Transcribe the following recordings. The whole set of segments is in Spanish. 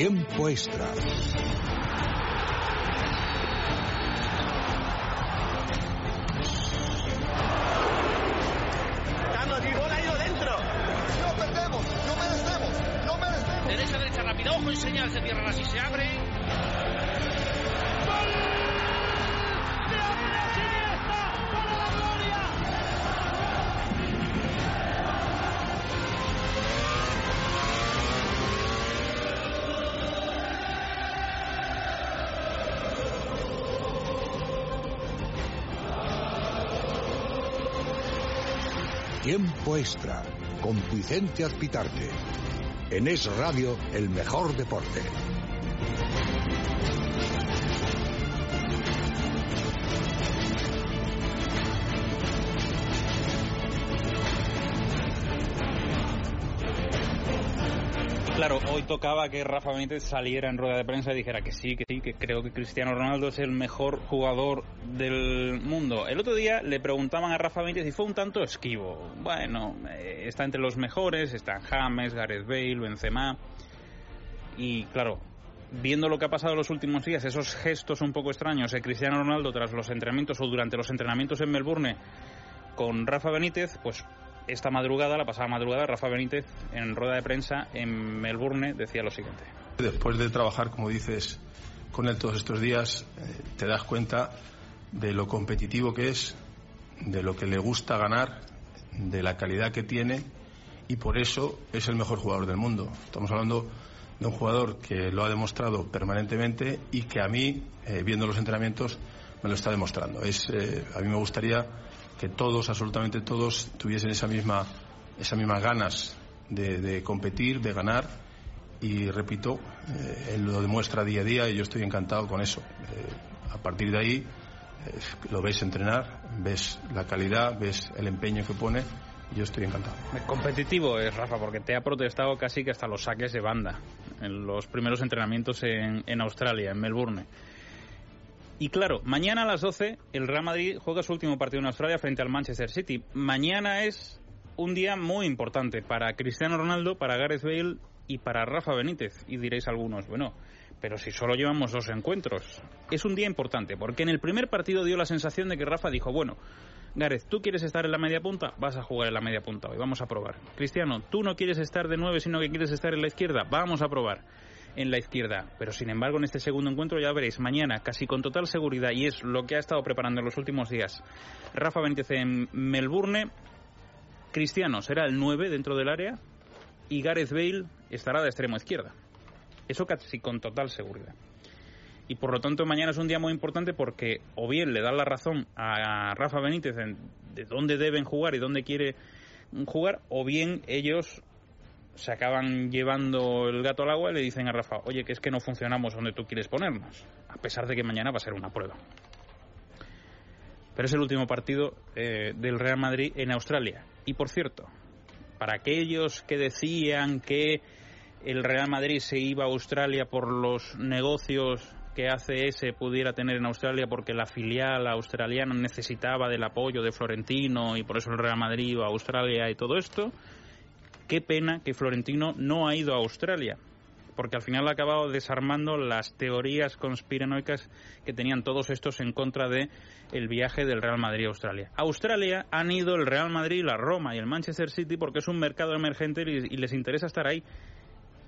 Tiempo extra. Carlos, mi bola ha ido dentro. No perdemos, no merecemos, no merecemos. Derecha, derecha, rápido. Ojo y señal. Se cierra así, se abre. Tiempo con Vicente Azpitarte. En Es Radio, el mejor deporte. Tocaba que Rafa Benítez saliera en rueda de prensa y dijera que sí, que sí, que creo que Cristiano Ronaldo es el mejor jugador del mundo. El otro día le preguntaban a Rafa Benítez y fue un tanto esquivo. Bueno, eh, está entre los mejores, están James, Gareth Bale, Benzema. Y claro, viendo lo que ha pasado los últimos días, esos gestos un poco extraños de Cristiano Ronaldo tras los entrenamientos o durante los entrenamientos en Melbourne con Rafa Benítez, pues esta madrugada, la pasada madrugada, Rafa Benítez en rueda de prensa en Melbourne decía lo siguiente. Después de trabajar, como dices, con él todos estos días, eh, te das cuenta de lo competitivo que es, de lo que le gusta ganar, de la calidad que tiene y por eso es el mejor jugador del mundo. Estamos hablando de un jugador que lo ha demostrado permanentemente y que a mí, eh, viendo los entrenamientos, me lo está demostrando. Es, eh, a mí me gustaría que todos, absolutamente todos, tuviesen esa misma, esas mismas ganas de, competir, de ganar. Y repito, eh, él lo demuestra día a día y yo estoy encantado con eso. Eh, a partir de ahí, eh, lo ves entrenar, ves la calidad, ves el empeño que pone yo estoy encantado. Competitivo es Rafa, porque te ha protestado casi que hasta los saques de banda en los primeros entrenamientos en, en Australia, en Melbourne. Y claro, mañana a las 12 el Real Madrid juega su último partido en Australia frente al Manchester City. Mañana es un día muy importante para Cristiano Ronaldo, para Gareth Bale y para Rafa Benítez. Y diréis algunos, bueno, pero si solo llevamos dos encuentros. Es un día importante, porque en el primer partido dio la sensación de que Rafa dijo, bueno, Gareth, tú quieres estar en la media punta, vas a jugar en la media punta hoy, vamos a probar. Cristiano, tú no quieres estar de nueve, sino que quieres estar en la izquierda, vamos a probar en la izquierda. Pero sin embargo, en este segundo encuentro ya veréis mañana, casi con total seguridad, y es lo que ha estado preparando en los últimos días Rafa Benítez en Melbourne. Cristiano será el 9 dentro del área y Gareth Bale estará de extremo izquierda. Eso casi con total seguridad. Y por lo tanto mañana es un día muy importante porque o bien le dan la razón a Rafa Benítez en de dónde deben jugar y dónde quiere jugar, o bien ellos se acaban llevando el gato al agua y le dicen a Rafa, oye, que es que no funcionamos donde tú quieres ponernos, a pesar de que mañana va a ser una prueba. Pero es el último partido eh, del Real Madrid en Australia. Y por cierto, para aquellos que decían que el Real Madrid se iba a Australia por los negocios que ACS pudiera tener en Australia porque la filial australiana necesitaba del apoyo de Florentino y por eso el Real Madrid iba a Australia y todo esto, qué pena que Florentino no ha ido a Australia, porque al final ha acabado desarmando las teorías conspiranoicas que tenían todos estos en contra de el viaje del Real Madrid a Australia. A Australia han ido el Real Madrid, la Roma y el Manchester City porque es un mercado emergente y les interesa estar ahí.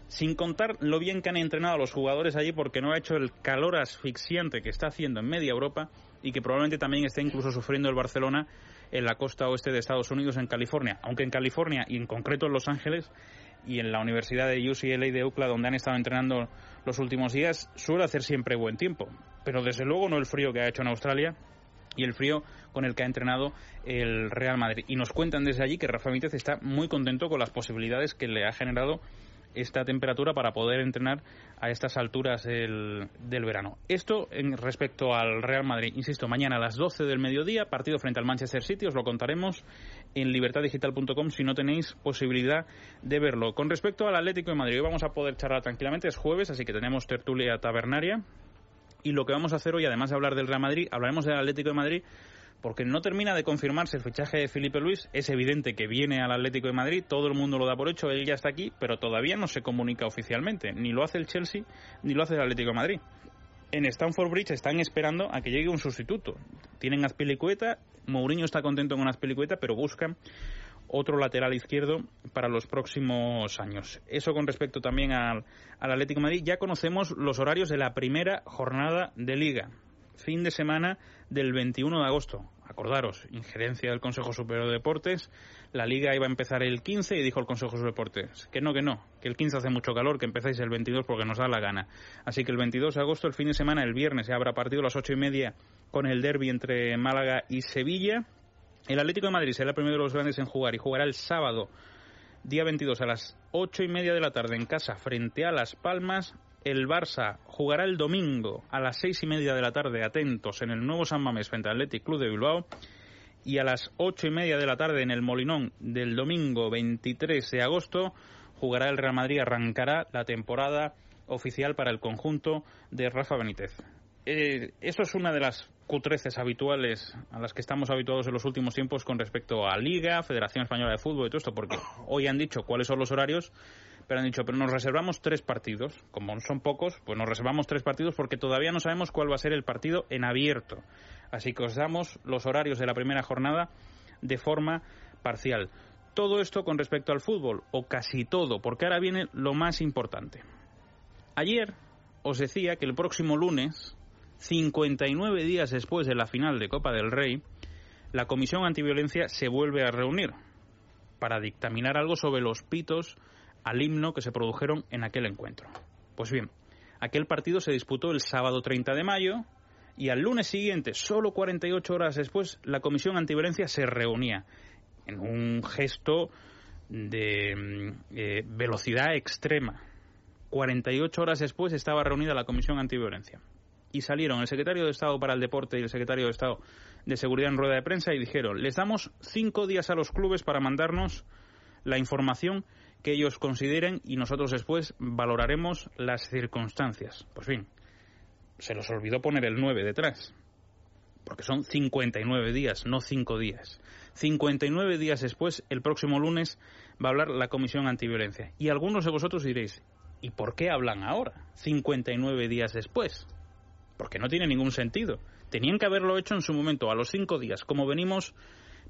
Sin contar lo bien que han entrenado a los jugadores allí porque no ha hecho el calor asfixiante que está haciendo en media Europa y que probablemente también esté incluso sufriendo el Barcelona en la costa oeste de Estados Unidos, en California. Aunque en California y en concreto en Los Ángeles y en la Universidad de UCLA de UCLA, donde han estado entrenando los últimos días, suele hacer siempre buen tiempo. Pero desde luego no el frío que ha hecho en Australia y el frío con el que ha entrenado el Real Madrid. Y nos cuentan desde allí que Rafa Mítez está muy contento con las posibilidades que le ha generado esta temperatura para poder entrenar a estas alturas del, del, verano. Esto en respecto al Real Madrid. Insisto, mañana a las 12 del mediodía, partido frente al Manchester City, os lo contaremos en libertaddigital.com si no tenéis posibilidad de verlo. Con respecto al Atlético de Madrid, hoy vamos a poder charlar tranquilamente, es jueves, así que tenemos tertulia tabernaria. Y lo que vamos a hacer hoy, además de hablar del Real Madrid, hablaremos del Atlético de Madrid porque no termina de confirmarse el fichaje de Felipe Luis. Es evidente que viene al Atlético de Madrid, todo el mundo lo da por hecho, él ya está aquí, pero todavía no se comunica oficialmente. Ni lo hace el Chelsea, ni lo hace el Atlético de Madrid. En Stamford Bridge están esperando a que llegue un sustituto. Tienen Azpilicueta, Mourinho está contento con Azpilicueta, pero buscan otro lateral izquierdo para los próximos años. Eso con respecto también al, al Atlético de Madrid. Ya conocemos los horarios de la primera jornada de liga fin de semana del 21 de agosto. Acordaros, injerencia del Consejo Superior de Deportes. La liga iba a empezar el 15 y dijo el Consejo Superior de Deportes que no, que no, que el 15 hace mucho calor, que empezáis el 22 porque nos da la gana. Así que el 22 de agosto, el fin de semana, el viernes, se habrá partido a las 8 y media con el derby entre Málaga y Sevilla. El Atlético de Madrid será el primero de los grandes en jugar y jugará el sábado, día 22, a las 8 y media de la tarde en casa frente a Las Palmas el Barça jugará el domingo a las seis y media de la tarde, atentos, en el nuevo San Mamés frente al Athletic Club de Bilbao. Y a las ocho y media de la tarde en el Molinón del domingo 23 de agosto jugará el Real Madrid, arrancará la temporada oficial para el conjunto de Rafa Benítez. Eh, eso es una de las cutreces habituales a las que estamos habituados en los últimos tiempos con respecto a Liga, Federación Española de Fútbol y todo esto, porque hoy han dicho cuáles son los horarios pero han dicho, pero nos reservamos tres partidos. Como son pocos, pues nos reservamos tres partidos porque todavía no sabemos cuál va a ser el partido en abierto. Así que os damos los horarios de la primera jornada de forma parcial. Todo esto con respecto al fútbol, o casi todo, porque ahora viene lo más importante. Ayer os decía que el próximo lunes, 59 días después de la final de Copa del Rey, la Comisión Antiviolencia se vuelve a reunir para dictaminar algo sobre los pitos al himno que se produjeron en aquel encuentro. Pues bien, aquel partido se disputó el sábado 30 de mayo y al lunes siguiente, solo 48 horas después, la Comisión Antiviolencia se reunía en un gesto de mm, eh, velocidad extrema. 48 horas después estaba reunida la Comisión Antiviolencia. Y salieron el secretario de Estado para el Deporte y el secretario de Estado de Seguridad en rueda de prensa y dijeron, les damos cinco días a los clubes para mandarnos la información que ellos consideren y nosotros después valoraremos las circunstancias. Pues fin, se nos olvidó poner el 9 detrás, porque son 59 días, no 5 días. 59 días después, el próximo lunes, va a hablar la Comisión Antiviolencia. Y algunos de vosotros diréis, ¿y por qué hablan ahora, 59 días después? Porque no tiene ningún sentido. Tenían que haberlo hecho en su momento, a los 5 días, como venimos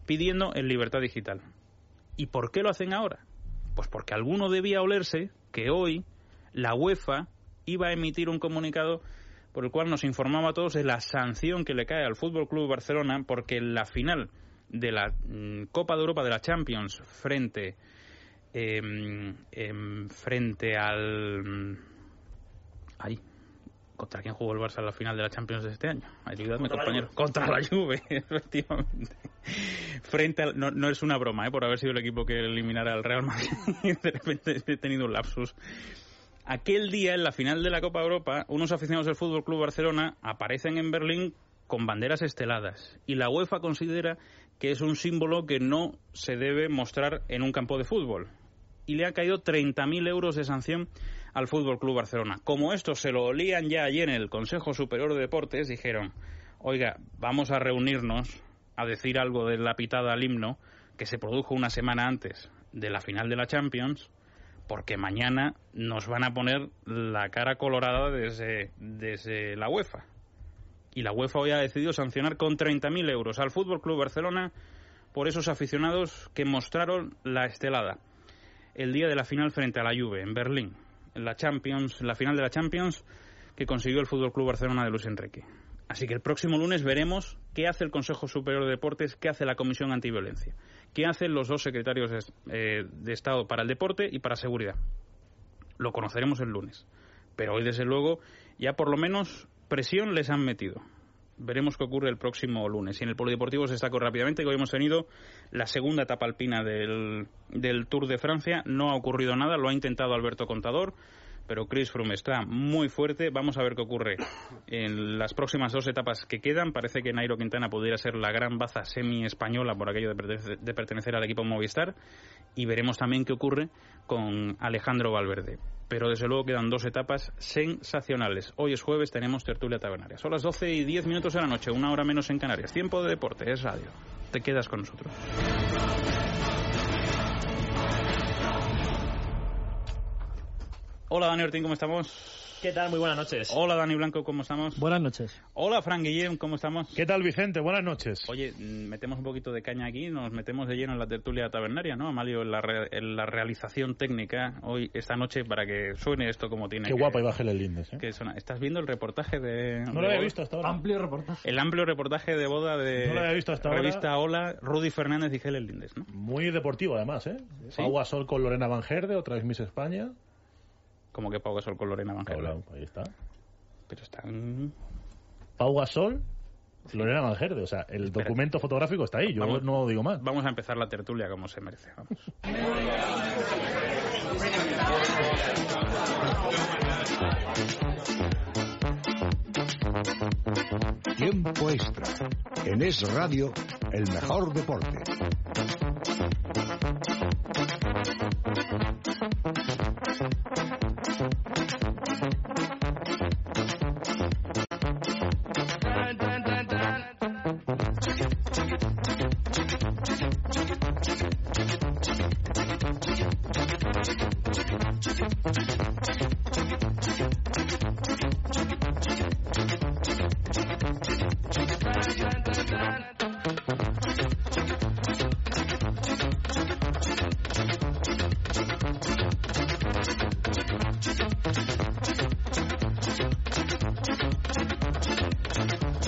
pidiendo en Libertad Digital. ¿Y por qué lo hacen ahora? Pues porque alguno debía olerse que hoy la UEFA iba a emitir un comunicado por el cual nos informaba a todos de la sanción que le cae al Fútbol Club Barcelona porque en la final de la mm, Copa de Europa de la Champions frente em, em, frente al mm, ahí ¿Contra quién jugó el Barça en la final de la Champions de este año? Ayúdame, compañero. Contra la Juve, efectivamente. Frente al, no, es una broma, ¿eh? por haber sido el equipo que eliminara al Real Madrid. de repente he tenido un lapsus. Aquel día, en la final de la Copa Europa, unos aficionados del Fútbol Club Barcelona aparecen en Berlín con banderas esteladas. Y la UEFA considera que es un símbolo que no se debe mostrar en un campo de fútbol. Y le ha caído 30.000 euros de sanción al Fútbol Club Barcelona. Como esto se lo olían ya ayer en el Consejo Superior de Deportes, dijeron: Oiga, vamos a reunirnos a decir algo de la pitada al himno que se produjo una semana antes de la final de la Champions, porque mañana nos van a poner la cara colorada desde, desde la UEFA. Y la UEFA hoy ha decidido sancionar con 30.000 euros al Fútbol Club Barcelona por esos aficionados que mostraron la estelada el día de la final frente a la Juve en Berlín la Champions, la final de la Champions que consiguió el Fútbol Club Barcelona de Luis Enrique. Así que el próximo lunes veremos qué hace el Consejo Superior de Deportes, qué hace la Comisión Antiviolencia, qué hacen los dos secretarios de, eh, de Estado para el deporte y para seguridad. Lo conoceremos el lunes. Pero hoy, desde luego, ya por lo menos presión les han metido veremos qué ocurre el próximo lunes. Y en el Polideportivo se destacó rápidamente que hoy hemos tenido la segunda etapa alpina del, del Tour de Francia. No ha ocurrido nada, lo ha intentado Alberto Contador, pero Chris Froome está muy fuerte. Vamos a ver qué ocurre en las próximas dos etapas que quedan. Parece que Nairo Quintana pudiera ser la gran baza semi-española por aquello de pertenecer al equipo Movistar. Y veremos también qué ocurre con Alejandro Valverde. pero desde luego quedan dos etapas sensacionales. Hoy es jueves, tenemos tertulia tabernaria. Son las 12 y 10 minutos de la noche, una hora menos en Canarias. Tiempo de deporte, es radio. Te quedas con nosotros. Hola Dani Ortín, ¿cómo estamos? ¿Qué tal? Muy buenas noches. Hola Dani Blanco, ¿cómo estamos? Buenas noches. Hola Fran Guillem, ¿cómo estamos? ¿Qué tal Vicente? Buenas noches. Oye, mm, metemos un poquito de caña aquí, nos metemos de lleno en la tertulia tabernaria, ¿no? Amalio, en la, re- en la realización técnica hoy, esta noche, para que suene esto como tiene Qué que- guapa iba Helen Lindes, ¿eh? que suena. ¿Estás viendo el reportaje de... No lo había visto hasta ahora. Amplio reportaje. El amplio reportaje de boda de No lo había visto hasta ahora. revista Hola, Rudy Fernández y Helen Lindes, ¿no? Muy deportivo además, ¿eh? Sí. Pau Gasol con Lorena Van Gerde, otra vez Miss España. Como que Pau Gasol con Lorena Van ahí está. Pero están... Pau Gasol, Lorena Van. O sea, el Espera. documento fotográfico está ahí. Yo Vamos. no digo más. Vamos a empezar la tertulia como se merece, vamos. Tiempo extra. En Es Radio, el mejor deporte.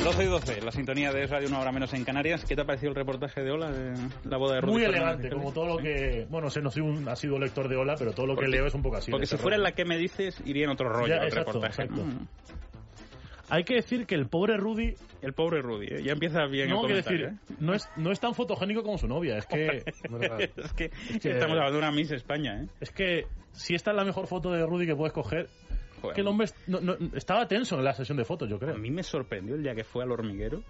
Doce y 12, la sintonía de Es Radio una hora menos en Canarias. ¿Qué te ha parecido el reportaje de Hola, de la boda de Rudy Muy elegante, como todo lo que... Bueno, sé, no soy un ha sido lector de Ola, pero todo lo que leo es un poco así. Porque si fuera rollo. la que me dices, iría en otro rollo Ya, el exacto, reportaje. exacto. Mm. Hay que decir que el pobre Rudy, El pobre Rudy, ¿eh? ya empieza bien no, comentario. decir, no es, no es tan fotogénico como su novia. Es que... ¿eh? es, que, que- estamos hablando de una Miss España, ¿eh? Es que si esta es la mejor foto de Rudy que puedes coger, Joder, que el hombre no- no- estaba tenso en la sesión de fotos, yo creo. A mí me sorprendió el día que fue al hormiguero.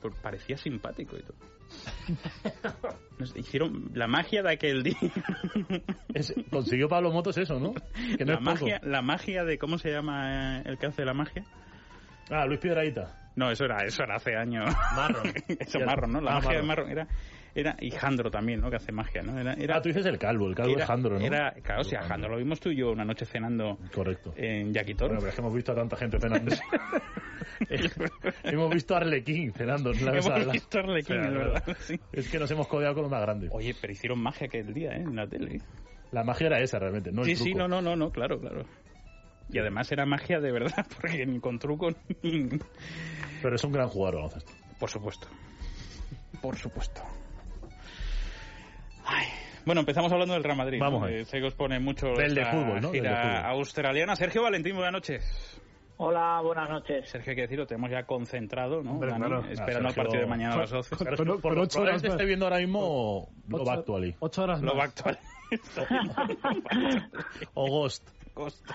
pues parecía simpático y todo. No sé, Hicieron la magia de aquel día. Es- consiguió Pablo Motos eso, ¿no? Que no la, es poco. magia, la magia de. ¿Cómo se llama eh, el que hace la magia? Ah, Luis Piedraíta. No, eso era, eso era hace años. Marron. eso Marron, ¿no? La Ah, magia de Marron. Marron era. Era, y Jandro también, ¿no? Que hace magia, ¿no? Era, era, Ah, tú dices el calvo, el calvo era- es Jandro, ¿no? Era, claro, sí, a Jandro lo vimos tú y yo una noche cenando Correcto. en Yaquitor. Bueno, pero es que hemos visto a tanta gente cenando. hemos visto a Arlequín cenando en la mesa Hemos visto a Arlequín, O sea, es verdad, sí. Es que nos hemos codeado con los más grandes. Oye, pero hicieron magia aquel día, ¿eh? En la tele. La magia era esa, realmente, no sí, el sí, no, no, no, no, claro, claro. Y además era magia de verdad, porque ni con truco ni... Pero es un gran jugador. Por supuesto. Por supuesto. Ay. Bueno, empezamos hablando del Real Madrid. Vamos. Eh, sé que os pone mucho Del de fútbol, ¿no? Del gira de fútbol. australiana. Sergio Valentín, buenas noches. Hola, buenas noches. Sergio, hay que decirlo, tenemos ya concentrado, ¿no? Hombre, Dani? claro. Esperando el partido de mañana a las 12. Claro, Pero- por- pero ocho horas más. esté viendo ahora mismo Love Ocho- Actually Ocho horas Lo más. va actual. o Ghost. Ghost.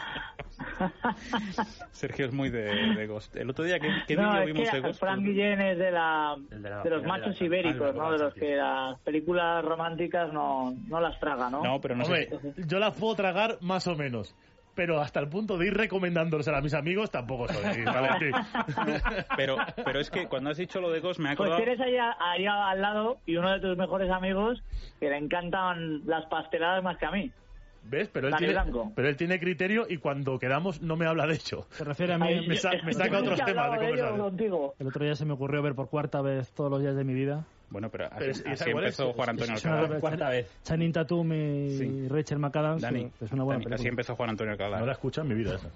Sergio es muy de, de Ghost. El otro día, ¿qué, qué no, vídeo vimos que de Ghost? Frank Guillén es de, la, El de la de los machos la- ibéricos, ah, ¿no? De los que las películas románticas no, no las traga, ¿no? No, pero no Hombre, sé. yo las puedo tragar más o menos. Pero hasta el punto de ir recomendándoles a mis amigos tampoco soy. Valentín. Pero, pero es que cuando has dicho lo de Ghost me ha Pues acordado... tienes ahí, a- ahí al lado y uno de tus mejores amigos que le encantan las pasteladas más que a mí. ¿Ves? Pero él, Dani tiene, Blanco. pero él tiene criterio y cuando quedamos no me habla de hecho. Se refiere a mí. Me sa- me saca otros temas de conversación. El otro día se me ocurrió ver por cuarta vez todos los días de mi vida. Bueno, pero así, Pero así ¿esa cuál es? empezó Juan Antonio Es Alcalá. Cuarta vez. Channing Tatum y Sí. Rachel McAdams. Dani, es una buena Dani, así empezó Juan Antonio Alcalá. No la escucha en mi vida esa.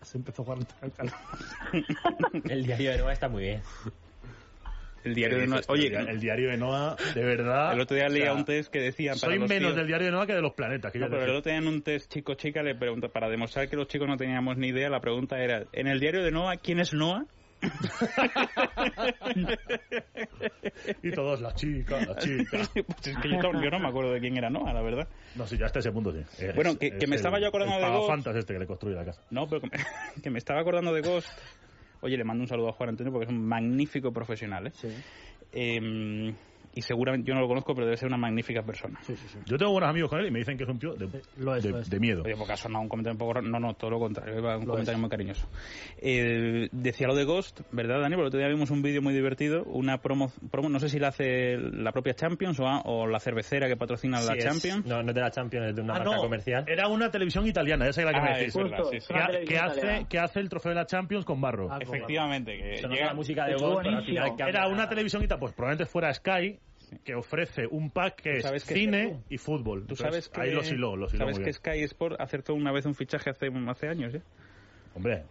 Así empezó Juan Antonio El diario de Noa está muy bien. El diario de ¿Qué Noa-? Oye, el, di- el diario de Noah, de verdad. el otro día o leía sea, un test que decía para Soy los menos tíos- del diario de Noah que de los planetas. Que No, pero el otro día en un test chico-chica le pregunta, para demostrar que los chicos no teníamos ni idea, la pregunta era, en el diario de Noah, ¿quién es Noah? Y todos, la chica, la chica. pues es que yo, no me acuerdo de quién era Noah, la verdad. No, sí, ya hasta ese punto sí. Es- Bueno, que- que me es estaba yo acordando el de Ghost. este que le construye la casa. No, pero que me, que me estaba acordando de Ghost. Oye, le mando un saludo a Juan Antonio porque es un magnífico profesional, ¿eh? Eh, y seguramente yo no lo conozco, pero debe ser una magnífica persona. Yo tengo buenos amigos con él y me dicen que es un tío de, Lo es, de- lo es. de miedo. Oye, porque ha sonado un comentario un poco raro. No, no, todo lo contrario. Un Lo comentario es. muy cariñoso. Eh, decía lo de Ghost, ¿verdad, Dani? Porque el otro día vimos un vídeo muy divertido. Una promo, promo no sé si la hace la propia Champions o, o la cervecera que patrocina la Champions. no, no es de la Champions, es de una Ah, marca no, comercial. era una televisión italiana, esa es la que Ah, me decís. verdad, Que, hace, que hace el trofeo de la Champions con barro. Ah, Efectivamente, que llega- la música de Ghost, Era una televisión italiana, pues probablemente fuera Sky, que ofrece un pack que es ¿Sabes que- cine y fútbol. Tú Entonces, sabes que, ahí los hiló, los hiló sabes que. Sky Sport acertó una vez un fichaje hace, hace años, ¿eh? Hombre,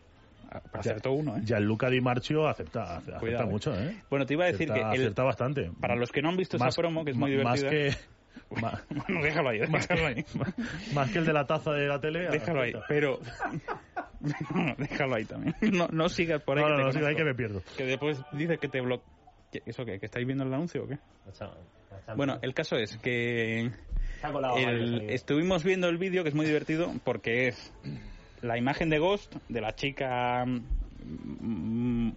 Acertó uno, ¿eh? Gianluca Di Marcio acepta, acepta Cuidado, eh. mucho, ¿eh? Bueno, te iba a decir que el- acerta bastante. para los que no han visto Más- esa promo, que es muy divertida... Más que, Bueno, déjalo ahí, más, déjalo ahí. más que el de la taza de la tele. Déjalo ahí, acepta. pero... déjalo ahí también. No, no sigas por ahí. No, no, no, sí, ahí que me pierdo. Que después dice que te bloquea... ¿Eso qué? ¿Que estáis viendo el anuncio o qué? Bueno, el caso es que el- estuvimos viendo el vídeo que es muy divertido porque es la imagen de Ghost de la chica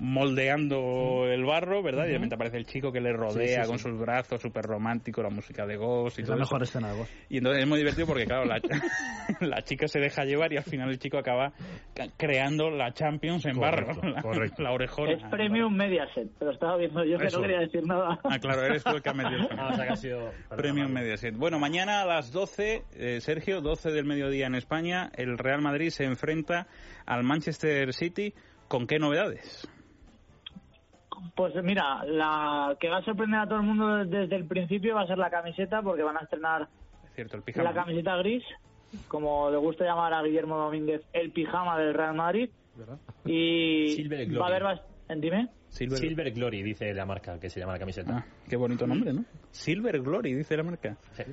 moldeando el barro, ¿verdad? Y de repente aparece el chico que le rodea sí, con sí. sus brazos, súper romántico, la música de Ghost y Es todo la eso. mejor escena de Ghost. Y entonces es muy divertido porque, claro, la, la chica se deja llevar y al final el chico acaba ca- creando la Champions en Correcto, barro. La, correcto. la orejona. Es Premium Mediaset, pero estaba viendo yo que Eso. no quería decir nada. Ah, claro, eres tú el que ha metido Ah, o sea que ha sido... Premium. Mediaset. Bueno, mañana a las 12, eh, Sergio, 12 del mediodía en España, el Real Madrid se enfrenta al Manchester City. ¿Con qué novedades? Pues mira, la que va a sorprender a todo el mundo desde el principio va a ser la camiseta, porque van a estrenar Es cierto, el pijama. la camiseta gris, como le gusta llamar a Guillermo Domínguez, el pijama del Real Madrid. Y Silver Glory. va a haber... bas- Dime. Silver, Silver Glory, dice la marca que se llama la camiseta. Ah, qué bonito nombre, ¿no? Silver Glory, dice la marca. Sí.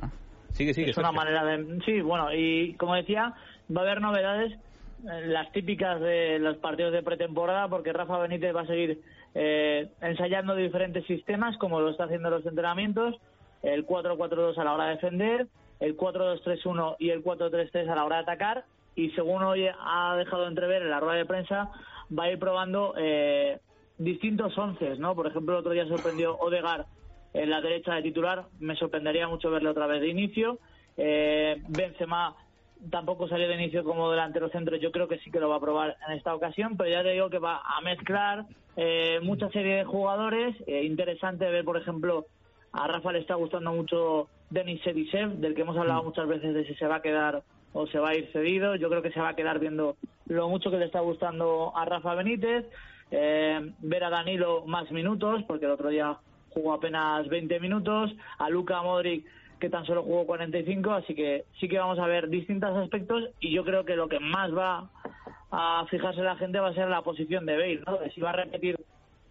Ah, sigue, sigue. es una manera de... Sí, bueno, y como decía, va a haber novedades, las típicas de los partidos de pretemporada, porque Rafa Benítez va a seguir eh, ensayando diferentes sistemas, como lo está haciendo en los entrenamientos, el 4-4-2 a la hora de defender, el 4-2-3-1 y el 4-3-3 a la hora de atacar, y según hoy ha dejado entrever en la rueda de prensa, va a ir probando eh, distintos onces, ¿no? Por ejemplo, el otro día sorprendió Odegar en la derecha de titular, me sorprendería mucho verle otra vez de inicio. Eh, Benzema tampoco salió de inicio como delantero centro, yo creo que sí que lo va a probar en esta ocasión, pero ya te digo que va a mezclar eh, mucha serie de jugadores. Eh, interesante ver, por ejemplo, a Rafa le está gustando mucho Denis Sedisev, del que hemos hablado muchas veces de si se va a quedar o se va a ir cedido. Yo creo que se va a quedar viendo lo mucho que le está gustando a Rafa Benítez. Eh, ver a Danilo más minutos, porque el otro día jugó apenas 20 minutos. A Luka Modric, que tan solo jugó 45. Así que sí que vamos a ver distintos aspectos. Y yo creo que lo que más va a fijarse la gente va a ser la posición de Bale, ¿no? Si va a repetir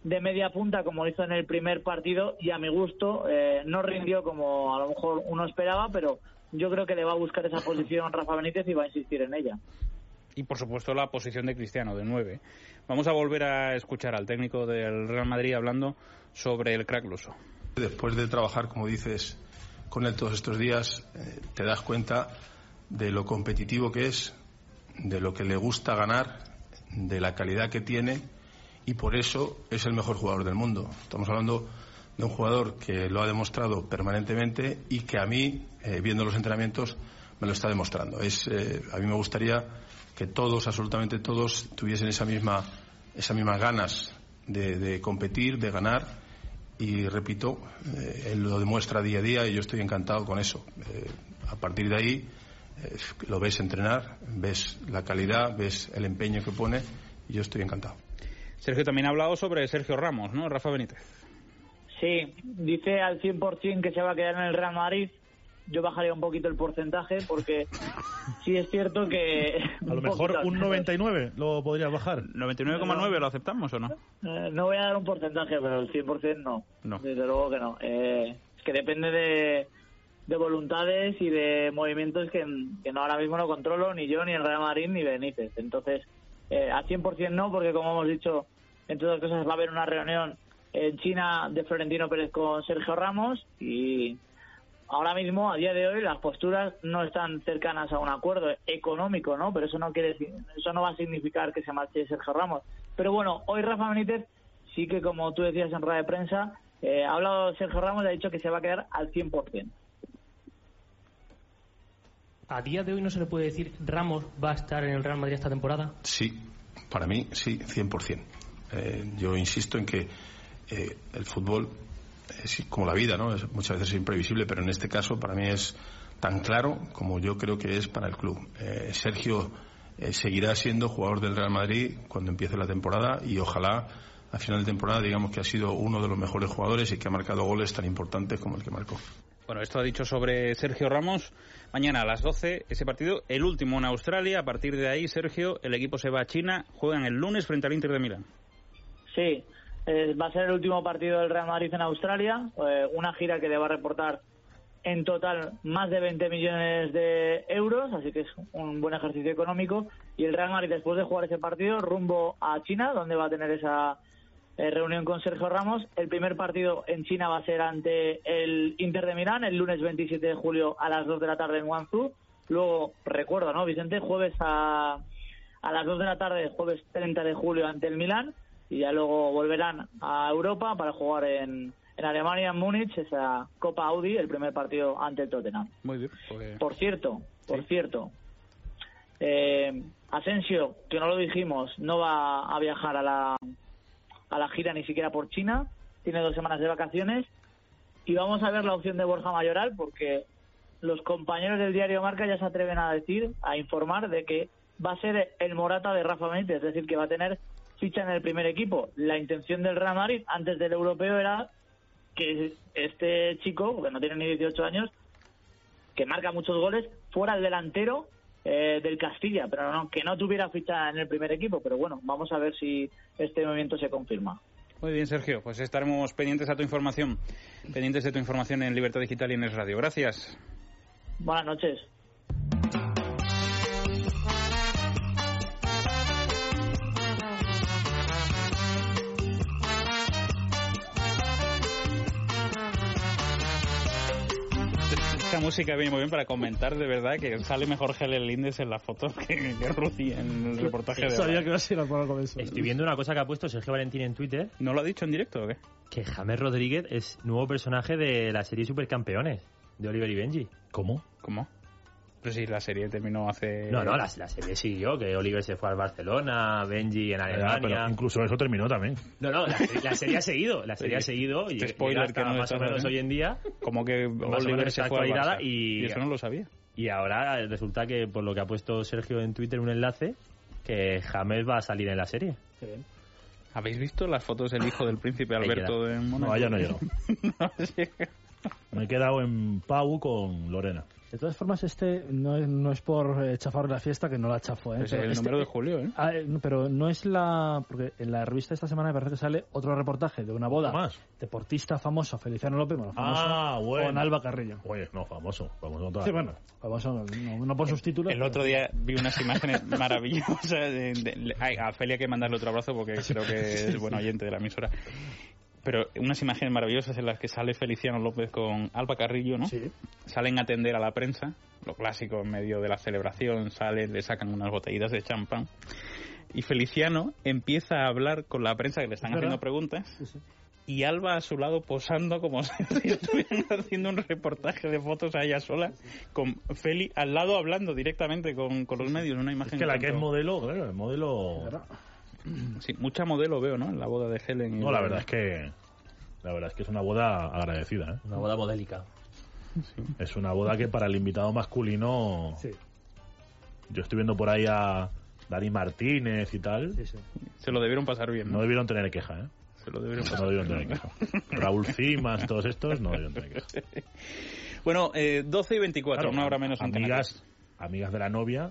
de media punta como lo hizo en el primer partido y a mi gusto eh, no rindió como a lo mejor uno esperaba, pero yo creo que le va a buscar esa posición Rafa Benítez y va a insistir en ella. Y por supuesto la posición de Cristiano, de 9. Vamos a volver a escuchar al técnico del Real Madrid hablando sobre el crack luso. Después de trabajar, como dices, con él todos estos días, eh, te das cuenta de lo competitivo que es, de lo que le gusta ganar, de la calidad que tiene y por eso es el mejor jugador del mundo. Estamos hablando de un jugador que lo ha demostrado permanentemente y que a mí, eh, viendo los entrenamientos, me lo está demostrando. Es, eh, a mí me gustaría que todos, absolutamente todos, tuviesen esa misma, esas mismas ganas de, de competir, de ganar y repito, eh, él lo demuestra día a día y yo estoy encantado con eso. Eh, a partir de ahí eh, lo ves entrenar, ves la calidad, ves el empeño que pone y yo estoy encantado. Sergio también ha hablado sobre Sergio Ramos, ¿no? Rafa Benítez. Sí, dice al 100% que se va a quedar en el Real Madrid. Yo bajaría un poquito el porcentaje porque sí es cierto que... A lo mejor un 99 lo podrías bajar. ¿99,9 lo aceptamos o no? Eh, no voy a dar un porcentaje, pero el 100% no. No. Desde luego que no. Eh, es que depende de, de voluntades y de movimientos que, que no ahora mismo no controlo ni yo, ni el Real Madrid, ni Benítez. Entonces, eh, al 100% no, porque como hemos dicho, entre otras cosas va a haber una reunión en China de Florentino Pérez con Sergio Ramos y ahora mismo, a día de hoy, las posturas no están cercanas a un acuerdo económico, ¿no? Pero eso no quiere decir, eso no va a significar que se marche Sergio Ramos. Pero bueno, hoy Rafa Benítez sí que, como tú decías en rueda de prensa, Eh, ha hablado Sergio Ramos y ha dicho que se va a quedar al 100%. ¿A día de hoy no se le puede decir Ramos va a estar en el Real Madrid esta temporada? Sí, para mí sí, 100%. Eh, yo insisto en que eh, el fútbol es como la vida, ¿no? Es, muchas veces es imprevisible, pero en este caso para mí es tan claro como yo creo que es para el club. Eh, Sergio eh, seguirá siendo jugador del Real Madrid cuando empiece la temporada y ojalá a final de temporada digamos que ha sido uno de los mejores jugadores y que ha marcado goles tan importantes como el que marcó. Bueno, esto ha dicho sobre Sergio Ramos. Mañana a las 12 ese partido, el último en Australia. A partir de ahí, Sergio, el equipo se va a China. Juegan el lunes frente al Inter de Milán. Sí, eh, va a ser el último partido del Real Madrid en Australia. eh, una gira que le va a reportar en total más de 20 millones de euros, así que es un buen ejercicio económico. Y el Real Madrid, después de jugar ese partido, rumbo a China, donde va a tener esa eh, reunión con Sergio Ramos. El primer partido en China va a ser ante el Inter de Milán, el lunes 27 de julio a las 2 de la tarde en Guangzhou. Luego, recuerdo, ¿no, Vicente? Jueves a, a las 2 de la tarde, jueves 30 de julio ante el Milán. Y ya luego volverán a Europa para jugar en, en Alemania, en Múnich, esa Copa Audi, el primer partido ante el Tottenham. Muy bien. pues- Por cierto, por cierto, eh, Asensio, que no lo dijimos, no va a viajar a la, a la gira ni siquiera por China, tiene dos semanas de vacaciones y vamos a ver la opción de Borja Mayoral porque los compañeros del diario Marca ya se atreven a decir, a informar de que va a ser el Morata de Rafa Benítez, es decir, que va a tener ficha en el primer equipo. La intención del Real Madrid antes del europeo era que este chico, que no tiene ni 18 años, que marca muchos goles, fuera el delantero eh, del Castilla, pero no, que no tuviera ficha en el primer equipo. Pero bueno, vamos a ver si este movimiento se confirma. Muy bien, Sergio. Pues estaremos pendientes a tu información. Pendientes de tu información en Libertad Digital y en Es Radio. Gracias. Buenas noches. Esta música viene muy bien para comentar de verdad que sale mejor Helen Lindes en la foto que, que en el reportaje de Sabía que iba a ser algo con eso. Estoy viendo una cosa que ha puesto Sergio Valentín en Twitter. ¿No lo ha dicho en directo o qué? Que James Rodríguez es nuevo personaje de la serie Supercampeones de Oliver y Benji. ¿Cómo? ¿Cómo? Sí, la serie terminó hace... No, no, la, la serie siguió, que Oliver se fue al Barcelona, Benji en Ah, Alemania. pero incluso eso terminó también. No, no, la, la serie ha seguido, la serie ha seguido y Este spoiler llega hasta que no más o menos hoy en día. Como que Oliver se fue al y- y eso no lo sabía. Y ahora resulta que, por lo que ha puesto Sergio en Twitter, un enlace, que James va a salir en la serie. ¿Habéis visto las fotos del hijo del príncipe Alberto de Mónaco? No, allá no llegado. No, sí. Me he quedado en Pau con Lorena. De todas formas, este no es, no es por eh, chafar la fiesta, que no la chafo, ¿eh? Es Pero el este- número de julio, ¿eh? Ah, eh, pero no es la... Porque en la revista esta semana me parece que sale otro reportaje de una boda. más? Deportista famoso, Feliciano López, bueno, famoso, Ah, bueno. con Alba Carrillo. Oye, no, famoso. Famoso toda Sí, bueno, famoso no, no por sus títulos. El otro día vi unas imágenes maravillosas. De, de- ay, a Feli hay que mandarle otro abrazo porque creo que es buen oyente de la emisora. Pero unas imágenes maravillosas en las que sale Feliciano López con Alba Carrillo, ¿no? Sí. Salen a atender a la prensa, lo clásico en medio de la celebración, salen, le sacan unas botellitas de champán. Y Feliciano empieza a hablar con la prensa que le están Es haciendo preguntas. Sí, sí. Y Alba a su lado posando como si estuvieran haciendo un reportaje de fotos a ella sola, con Feli al lado hablando directamente con, con los medios, una imagen. Es que la que es modelo, claro, el modelo... Sí, mucha modelo veo, ¿no? En la boda de Helen. y No, la de- verdad es que... La verdad es que es una boda agradecida, ¿eh? Una boda modélica. Es una boda que para el invitado masculino... Sí, Yo estoy viendo por ahí a Dani Martínez y tal. sí, sí. Se lo debieron pasar bien, No ¿no? debieron tener queja, ¿eh? Se lo debieron No pasar debieron tener queja. Raúl Cimas, todos estos, no debieron tener queja. Bueno, eh, 12 y 24, Claro, una hora menos en amigas, amigas de la novia,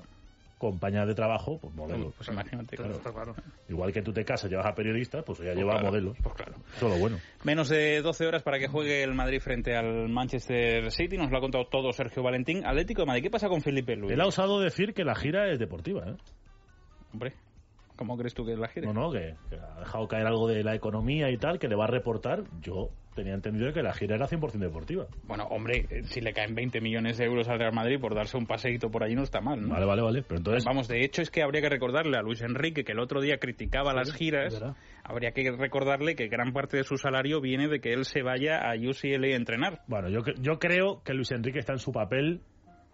compañeras de trabajo, pues modelos. Pues imagínate. Claro. Está claro. Igual que tú te casas, llevas a periodistas, pues ella Pues lleva a modelos. Pues claro. Eso es lo bueno. Menos de 12 horas para que juegue el Madrid frente al Manchester City. Nos lo ha contado todo Sergio Valentín. Atlético de Madrid, ¿qué pasa con Felipe Luis? Él ha osado decir que la gira es deportiva, ¿eh? Hombre, ¿cómo crees tú que es la gira? No, no, que, que ha dejado caer algo de la economía y tal, que le va a reportar. Yo tenía entendido que la gira era 100% deportiva. Bueno, hombre, eh, si le caen 20 millones de euros al Real Madrid por darse un paseíto por allí no está mal, ¿no? Vale, vale, vale. Pero entonces, Vamos, de hecho es que habría que recordarle a Luis Enrique, que el otro día criticaba las giras, habría que recordarle que gran parte de su salario viene de que él se vaya a UCLA a entrenar. bueno, yo, yo creo que Luis Enrique está en su papel